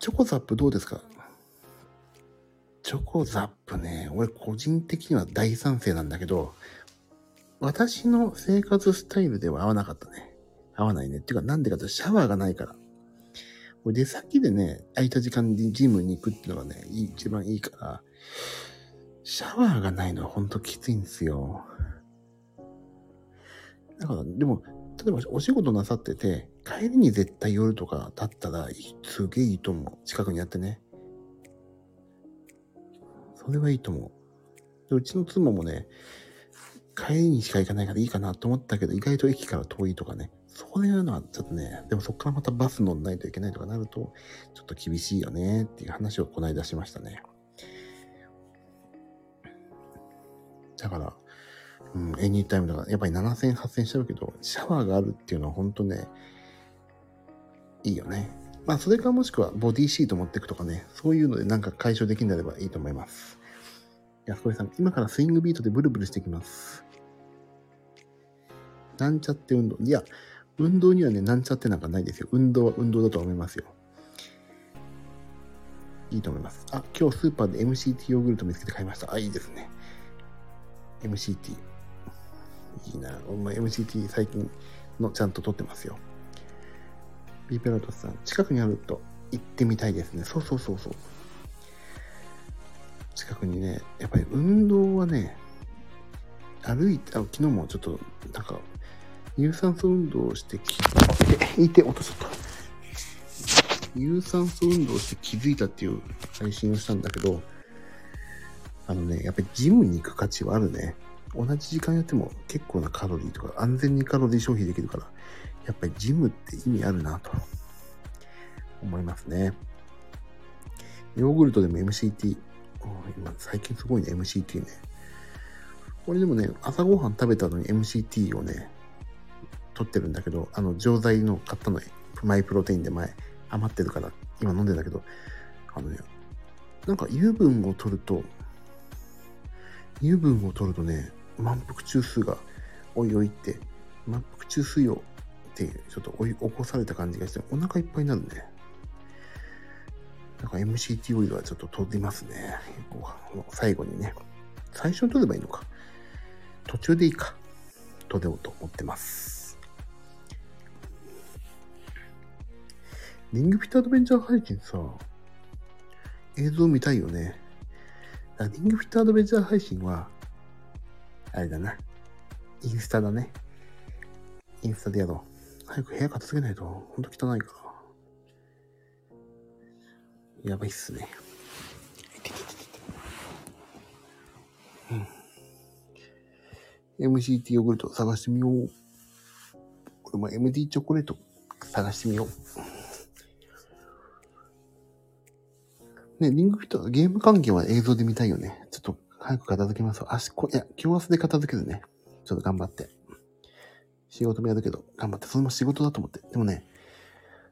チョコザップどうですか？チョコザップね、俺個人的には大賛成なんだけど、私の生活スタイルでは合わなかったね。合わないね。っていうか、なんでかってシャワーがないから。出先でね、空いた時間にジムに行くっていうのがね、一番いいから、シャワーがないのはほんときついんですよ。だから、でも、例えばお仕事なさってて、帰りに絶対夜とかだったら、すげえいいと思う。近くにあってね。それはいいと思う。でうちの妻もね、帰りにしか行かないからいいかなと思ったけど、意外と駅から遠いとかね。そういうのはちょっとね、でもそっからまたバス乗んないといけないとかなると、ちょっと厳しいよねっていう話をこの間しましたね。だから、うん、エニータイムだから、やっぱり7000、8000しちゃうけど、シャワーがあるっていうのは本当ね、いいよね。まあ、それかもしくはボディシート持っていくとかね、そういうのでなんか解消できるんであればいいと思います。安子さん、今からスイングビートでブルブルしていきます。なんちゃって運動。いや、運動にはね、なんちゃってなんかないですよ。運動は運動だと思いますよ。いいと思います。あ、今日スーパーで MCT ヨーグルト見つけて買いました。あ、いいですね。MCT。いいな。お前 MCT 最近のちゃんと撮ってますよ。ビーペラトスさん、近くにあると行ってみたいですね。そうそうそうそう。近くにね、やっぱり運動はね、歩いて、昨日もちょっと、なんか、有酸素運動をしてき、あ、いて、落としちゃった。有酸素運動をして気づいたっていう配信をしたんだけど、あのね、やっぱりジムに行く価値はあるね。同じ時間やっても結構なカロリーとか安全にカロリー消費できるから、やっぱりジムって意味あるなと思いますね。ヨーグルトでも MCT、今最近すごいね、MCT ね。これでもね、朝ごはん食べたのに MCT をね、取ってるんだけど、あの、錠剤の買ったの、マイプロテインで前、余ってるから、今飲んでんだけど、あのね、なんか油分を取ると、油分を取るとね、満腹中枢が、おいおいって、満腹中枢よってちょっと追い起こされた感じがして、お腹いっぱいになるね。だか MCT オイルはちょっと取りますね。最後にね。最初に取ればいいのか。途中でいいか。取れようと思ってます。リングフィットアドベンチャー配信さ、映像見たいよね。リングフィットアドベンチャー配信は、あれだな。インスタだね。インスタでやろう。早く部屋片付けないと、ほんと汚いから。やばいっすね。うん。MCT ヨーグルト探してみよう。これも MD チョコレート探してみよう。ね、リングフィット、ゲーム関係は映像で見たいよね。ちょっと早く片付けますあしこ、いや、今日明日で片付けるね。ちょっと頑張って。仕事もやるけど、頑張って。それも仕事だと思って。でもね、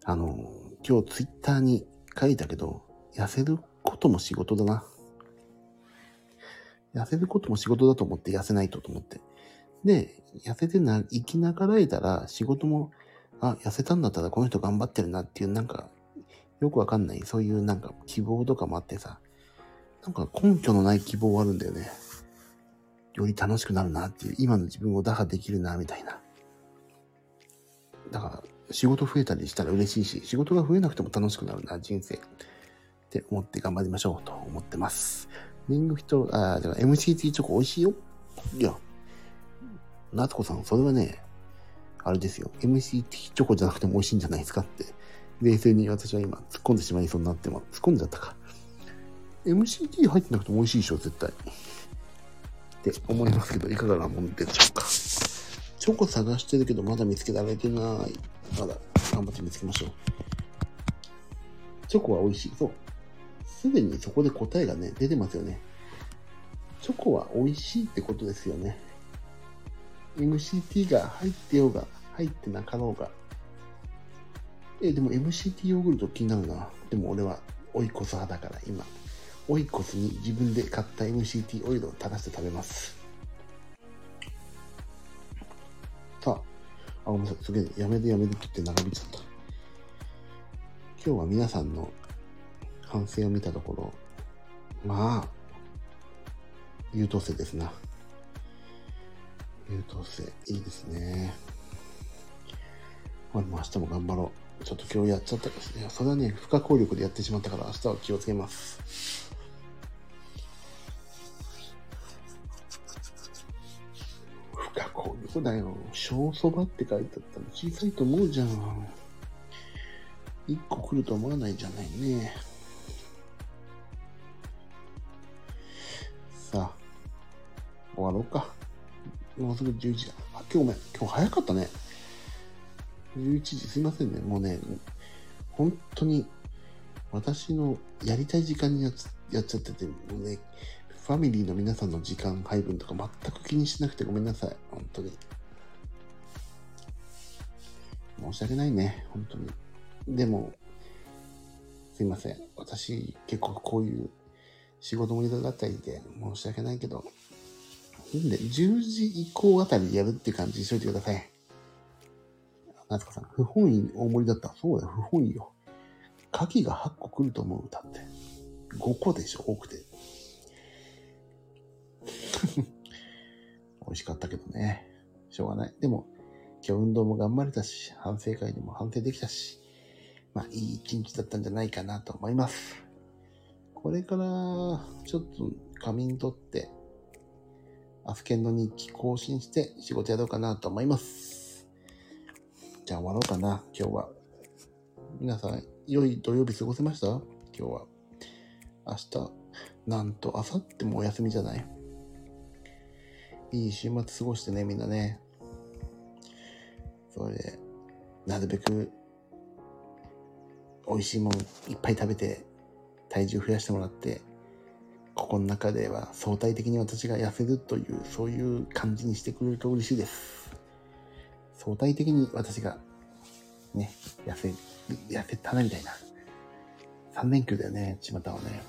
あの、今日ツイッターに書いたけど、痩せることも仕事だな。痩せることも仕事だと思って痩せないとと思って。で、痩せてな、生きながらえたら仕事も、あ、痩せたんだったらこの人頑張ってるなっていうなんかよくわかんない、そういうなんか希望とかもあってさ、なんか根拠のない希望はあるんだよね。より楽しくなるなっていう、今の自分を打破できるな、みたいな。だから、仕事増えたりしたら嬉しいし、仕事が増えなくても楽しくなるな、人生。って思って頑張りましょうと思ってます。リングフィット、あ、だから MCT チョコ美味しいよ。いや、夏子さん、それはね、あれですよ。MCT チョコじゃなくても美味しいんじゃないですかって冷静に私は今突っ込んでしまいそうになっても、突っ込んじゃったか。MCT 入ってなくても美味しいでしょ、絶対。って思いますけど、いかがなもんでしょうか。チョコ探してるけど、まだ見つけられてない。まだ頑張って見つけましょう。チョコは美味しい。そう。すでにそこで答えがね、出てますよね。チョコは美味しいってことですよね。MCT が入ってようが、入ってなかろうが、え、でも MCT ヨーグルト気になるな。でも俺はオイコス派だから今。オイコスに自分で買った MCT オイルを垂らして食べます。さあ、あ、ごめんなさい。すげえ、やめでやめでって長引いちゃった。今日は皆さんの反省を見たところ、まあ、優等生ですな。優等生、いいですね。俺も明日も頑張ろう。ちょっと今日やっちゃったですね。それはね、不可抗力でやってしまったから明日は気をつけます。不可抗力だよ。小そばって書いてあったら小さいと思うじゃん。一個来ると思わないじゃないね。さあ、終わろうか。もうすぐ11時だ。あ、今日ごめん。今日早かったね。11時すいませんね。もうね、本当に私のやりたい時間にやっちゃってて、もうね、ファミリーの皆さんの時間配分とか全く気にしなくてごめんなさい。本当に。申し訳ないね。本当に。でも、すいません。私、結構こういう仕事もいろいろあったりで申し訳ないけど、いいんで、10時以降あたりやるって感じにしといてください。夏子さん、不本意大盛りだった。そうだよ、不本意よ。牡蠣が8個来ると思う、だって。5個でしょ、多くて。美味しかったけどね。しょうがない。でも、今日運動も頑張れたし、反省会でも反省できたし、まあ、いい一日だったんじゃないかなと思います。これから、ちょっと仮眠取って、アスケンの日記更新して仕事やろうかなと思います。じゃあ終わろうかな、今日は。皆さん、良い土曜日過ごせました？今日は。明日、なんと、明後日もお休みじゃない？いい週末過ごしてね、みんなね。それで、なるべく、美味しいもんいっぱい食べて、体重増やしてもらって、ここの中では相対的に私が痩せるという、そういう感じにしてくれると嬉しいです。相対的に私が、ね、痩せ、痩せたなみたいな。3連休だよね、巷はね。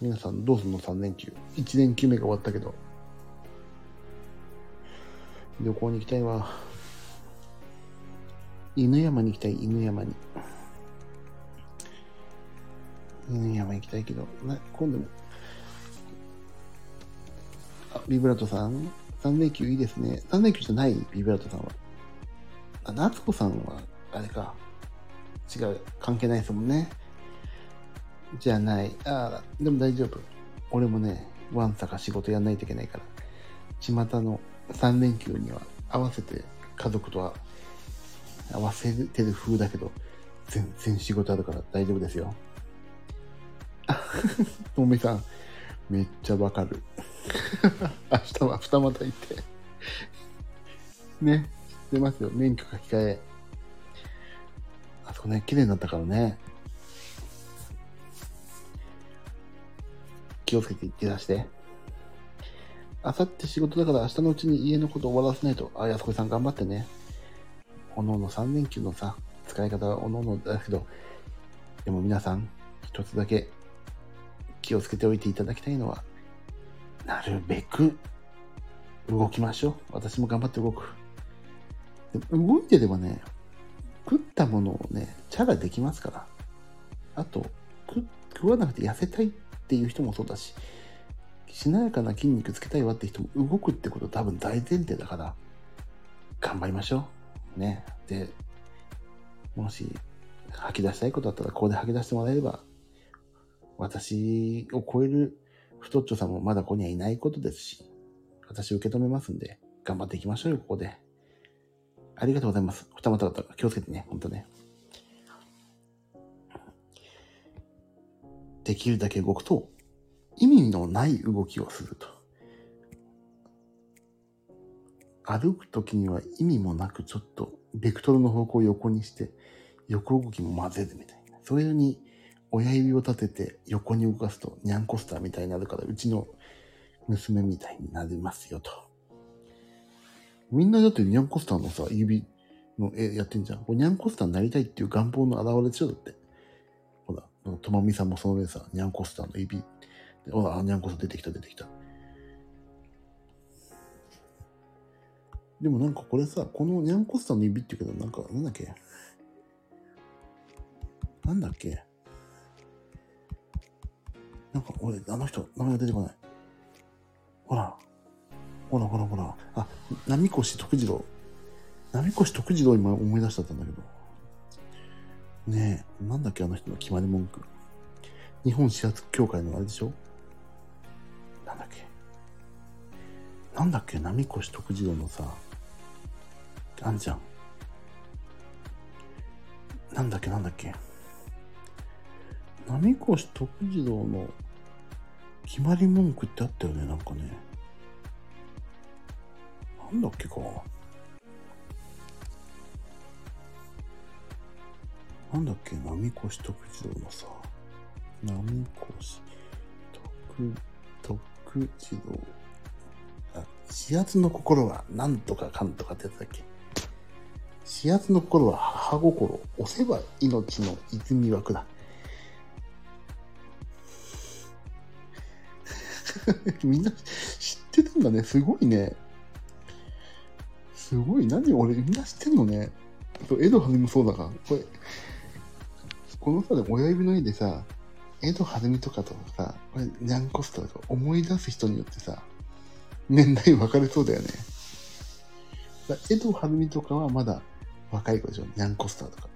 皆さんどうすんの ?3 連休？1連休目が終わったけど。旅行に行きたいわ。犬山に行きたい、犬山に。犬山行きたいけど、な、今度も。あ、ビブラートさん ?3 連休いいですね。3連休じゃない？ビブラートさんは。あ、夏子さんは、あれか。違う。関係ないですもんね。じゃない。ああ、でも大丈夫。俺もね、ワンサか仕事やんないといけないから。巷の3連休には合わせて家族とは合わせてる風だけど、全然仕事あるから大丈夫ですよ。あ、ともみさん、めっちゃわかる。明日は二股行って。ね、知ってますよ。免許書き換え。あそこね、綺麗になったからね。気をつけて行ってらして。あさって仕事だから明日のうちに家のこと終わらせないと。あ、やすこさん頑張ってね。おのおの3連休のさ、使い方はおのおのだけど、でも皆さん、一つだけ気をつけておいていただきたいのは、なるべく動きましょう。私も頑張って動く。動いてればね、食ったものをね、チャラできますから。あと、食食わなくて痩せたいっていう人もそうだし、しなやかな筋肉つけたいわって人も動くってこと多分大前提だから、頑張りましょう。ね。で、もし吐き出したいことだったらここで吐き出してもらえれば、私を超える太っちょさんもまだここにはいないことですし、私受け止めますんで、頑張っていきましょうよ、ここで。ありがとうございます。二股だったら気をつけてね、ほんとね。できるだけ動くと、意味のない動きをすると。歩くときには意味もなくちょっとベクトルの方向を横にして横動きも混ぜるみたいな。それに親指を立てて横に動かすとニャンコスターみたいになるからうちの娘みたいになりますよと。みんなだってニャンコスターのさ、指の絵やってんじゃん。これニャンコスターになりたいっていう願望の表れでしょだって。ほら、ともみさんもその上さ、ニャンコスターの指。でほら、ニャンコスター出てきた出てきた。でもなんかこれさ、このニャンコスターの指っていうけど、なんか、なんだっけ？なんだっけ？なんか俺、あの人、名前が出てこない。ほら。ほらほらほら。あ、波越徳次郎。波越徳次郎今思い出しちゃったんだけど。ねえ、なんだっけあの人の決まり文句。日本指圧協会のあれでしょ？なんだっけ？なんだっけ？波越徳次郎のさ、あんじゃん。なんだっけ？なんだっけ？波越徳次郎の決まり文句ってあったよね、なんかね。なんだっけか。なんだっけ、波越徳次郎のさ。波越徳、徳次郎。あ、始圧の心はなんとかかんとかってやつだっけ。始圧の心は母心。押せば命の泉枠だ。みんな知ってたんだね。すごいね。すごい。何俺みんな知ってんのね。そう江戸はずみもそうだから。これ、このさ、親指の絵でさ、江戸はずみとかとさ、これ、ニャンコスターとか思い出す人によってさ、年代分かれそうだよね。だ江戸はずみとかはまだ若い子でしょ。ニャンコスターとか。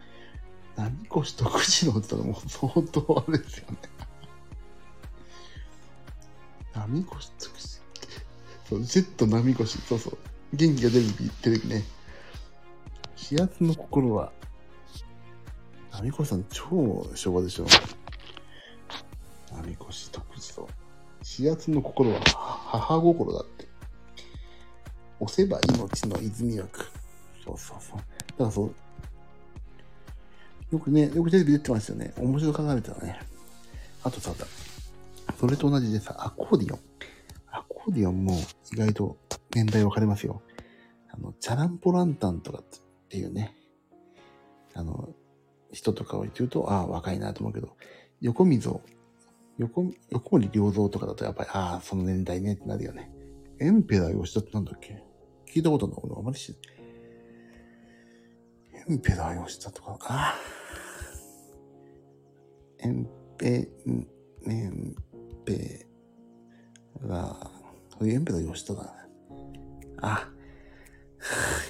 波越徳次郎って言ったらもう相当あれですよね。波越徳次そう、ジェット波越そうそう。元気が出るテレビね。始圧の心は、波越さん超昭和でしょ。波越徳次郎。始圧の心は母心だって。押せば命の泉枠。そうそうそう。だからそう、よくね、よくテレビ出てますよね。面白考えたらね。あとさ、それと同じでさ、アコーディオン。アコーディオンも意外と年代分かれますよ。あの、チャランポランタンとかっていうね、あの、人とかを言ってると、ああ、若いなと思うけど、横溝、横、横森良三とかだとやっぱり、ああ、その年代ねってなるよね。エンペラー吉田ってなんだっけ？聞いたことない。俺あまり知エンペラー吉田とか、ああ。エンペ、エンペラー、エンペラー吉田だね。あ、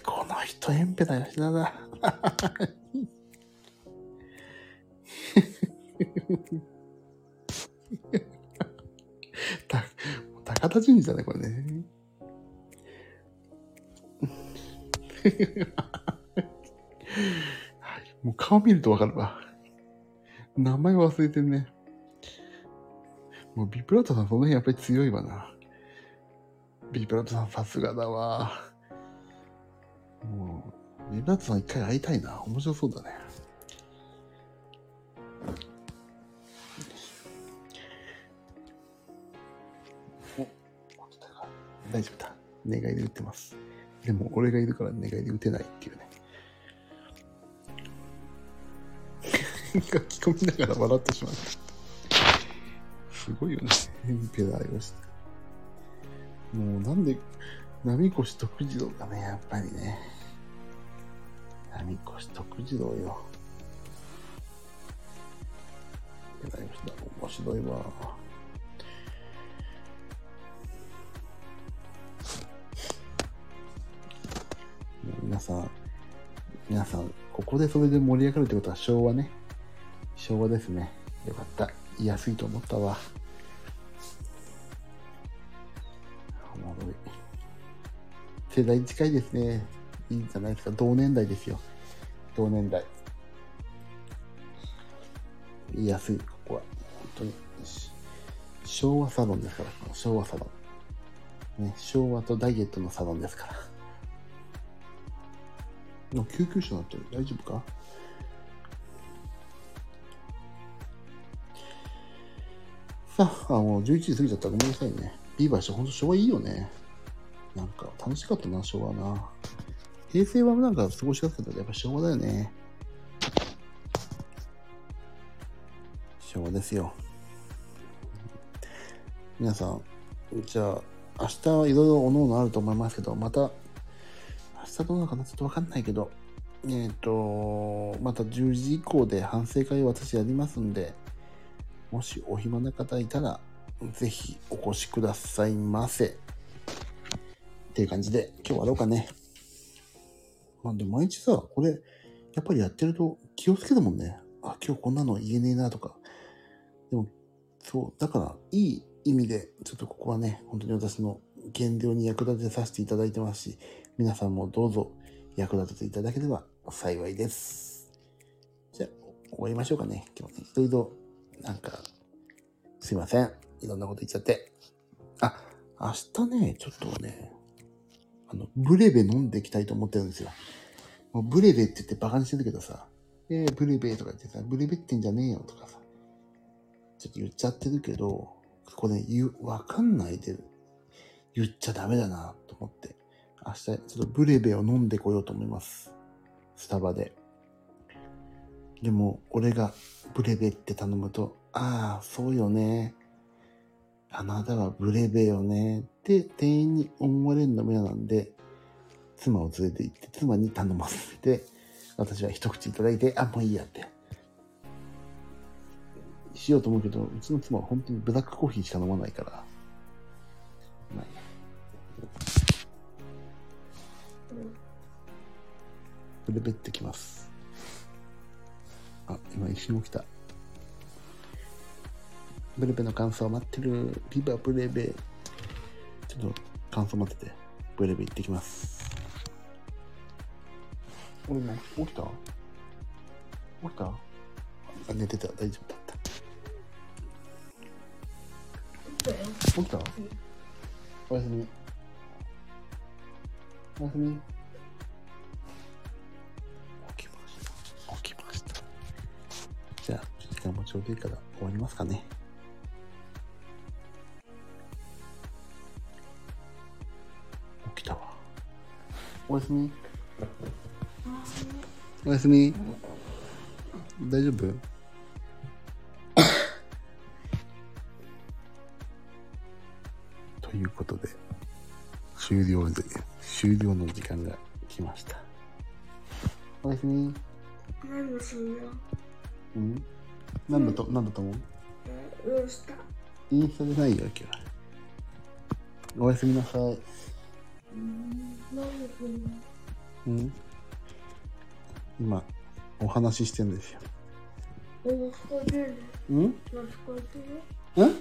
この人エンペラー吉田だ。た、高田純次だね、これね。はい、もう顔見るとわかるわ。名前忘れてんね。もうビブラートさんその辺やっぱり強いわな。ビブラートさんさすがだわ。もう、ビブラートさん一回会いたいな。面白そうだね。お、大丈夫だ。願いで打ってます。でも俺がいるから願いで打てないっていうね。書き込みながら笑ってしまった。すごいよね。エンペラーよし。もうなんで、波越徳次郎だね、やっぱりね。波越徳次郎よ。エンペラーよしだ。面白いわ。皆さん、皆さん、ここでそれで盛り上がるってことは昭和ね。昭和ですね。よかった。言いいと思ったわ。おもろい。世代近いですね。いいんじゃないですか。同年代ですよ。同年代。言いやすい、ここは。本当に。昭和サロンですから、昭和サロン。ね、昭和とダイエットのサロンですから。の救急車になってる大丈夫か？さあ、もう11時過ぎちゃったらごめんなさいね。ビーバーしてほんと昭和いいよね。なんか楽しかったな、昭和な。平成はなんか過ごしやすかったけど、やっぱ昭和だよね。昭和ですよ。皆さん、じゃあ、明日はいろいろおのおのあると思いますけど、また、明日どうなのかなちょっとわかんないけど、えっ、ー、と、また10時以降で反省会を私やりますんで、もしお暇な方いたら、ぜひお越しくださいませ。っていう感じで、今日終わろうかね。まあでも毎日さ、これ、やっぱりやってると気をつけるもんね。あ、今日こんなの言えねえなとか。でも、そう、だから、いい意味で、ちょっとここはね、本当に私の減量に役立てさせていただいてますし、皆さんもどうぞ役立てていただければ幸いです。じゃあ、終わりましょうかね。今日ね、いろいろなんか、すいません。いろんなこと言っちゃって。あ、明日ね、ちょっとね、あの、ブレベ飲んでいきたいと思ってるんですよ。もうブレベって言ってバカにしてるけどさ、えー、ブレベとか言ってさ、ブレベってんじゃねえよとかさ、ちょっと言っちゃってるけど、これ言う、わかんないで言っちゃダメだなと思って、明日ちょっとブレベを飲んでこようと思います。スタバで。でも、俺がブレベって頼むと、ああ、そうよね。あなたはブレベよね。って店員に思われるのも嫌なんで、妻を連れて行って、妻に頼ませて、私は一口いただいて、あ、もういいやって。しようと思うけど、うちの妻は本当にブラックコーヒーしか飲まないから。まあいいブレベってきます。あ、今一瞬起きた。ブレベの感想待ってる。ビバブレベ。ちょっと感想待ってて。ブレベ行ってきます。俺も起きた？起きた？あ、寝てた。大丈夫だった。起きた？おやすみ。おやすみ。ちょうどいいから終わりますかね。起きたわ。おやすみ。おやすみ。大丈夫？ということで、終了で、終了の時間が来ました。おやすみ。何するのうん？何だと、何だと思う？どうした？インスタじゃないよ、今日は。おやすみなさい。何するのうん？今、お話ししてんですよ。え、聞こえてる？うん？聞こえてる？うん？聞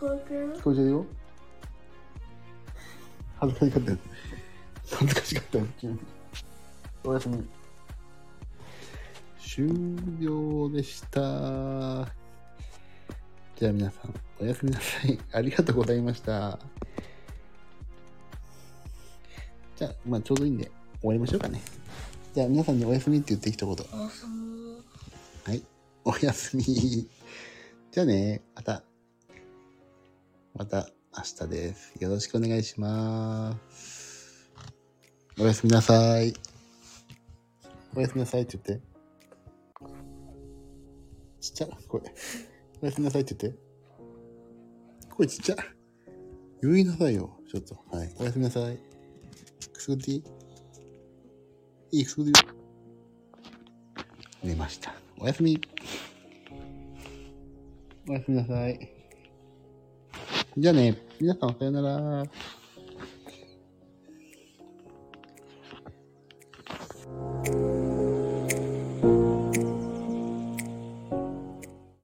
こえてる？聞こえてるよ恥ずかしかったよ。恥ずかしかったよ、急に。おやすみ。終了でした。じゃあ皆さん、おやすみなさい。ありがとうございました。じゃあ、まあちょうどいいんで、終わりましょうかね。じゃあ皆さんにおやすみって言って一言。おやすみはい。おやすみ。じゃあね、また。また明日です。よろしくお願いします。おやすみなさい。おやすみなさいって言って。ちっちゃ。声。おやすみなさいって言って。声ちっちゃ。言いなさいよ。ちょっと。はい。おやすみなさい。くすぐっていいいいくすぐるよ。寝ました。おやすみ。おやすみなさい。じゃあね、皆さんさよなら。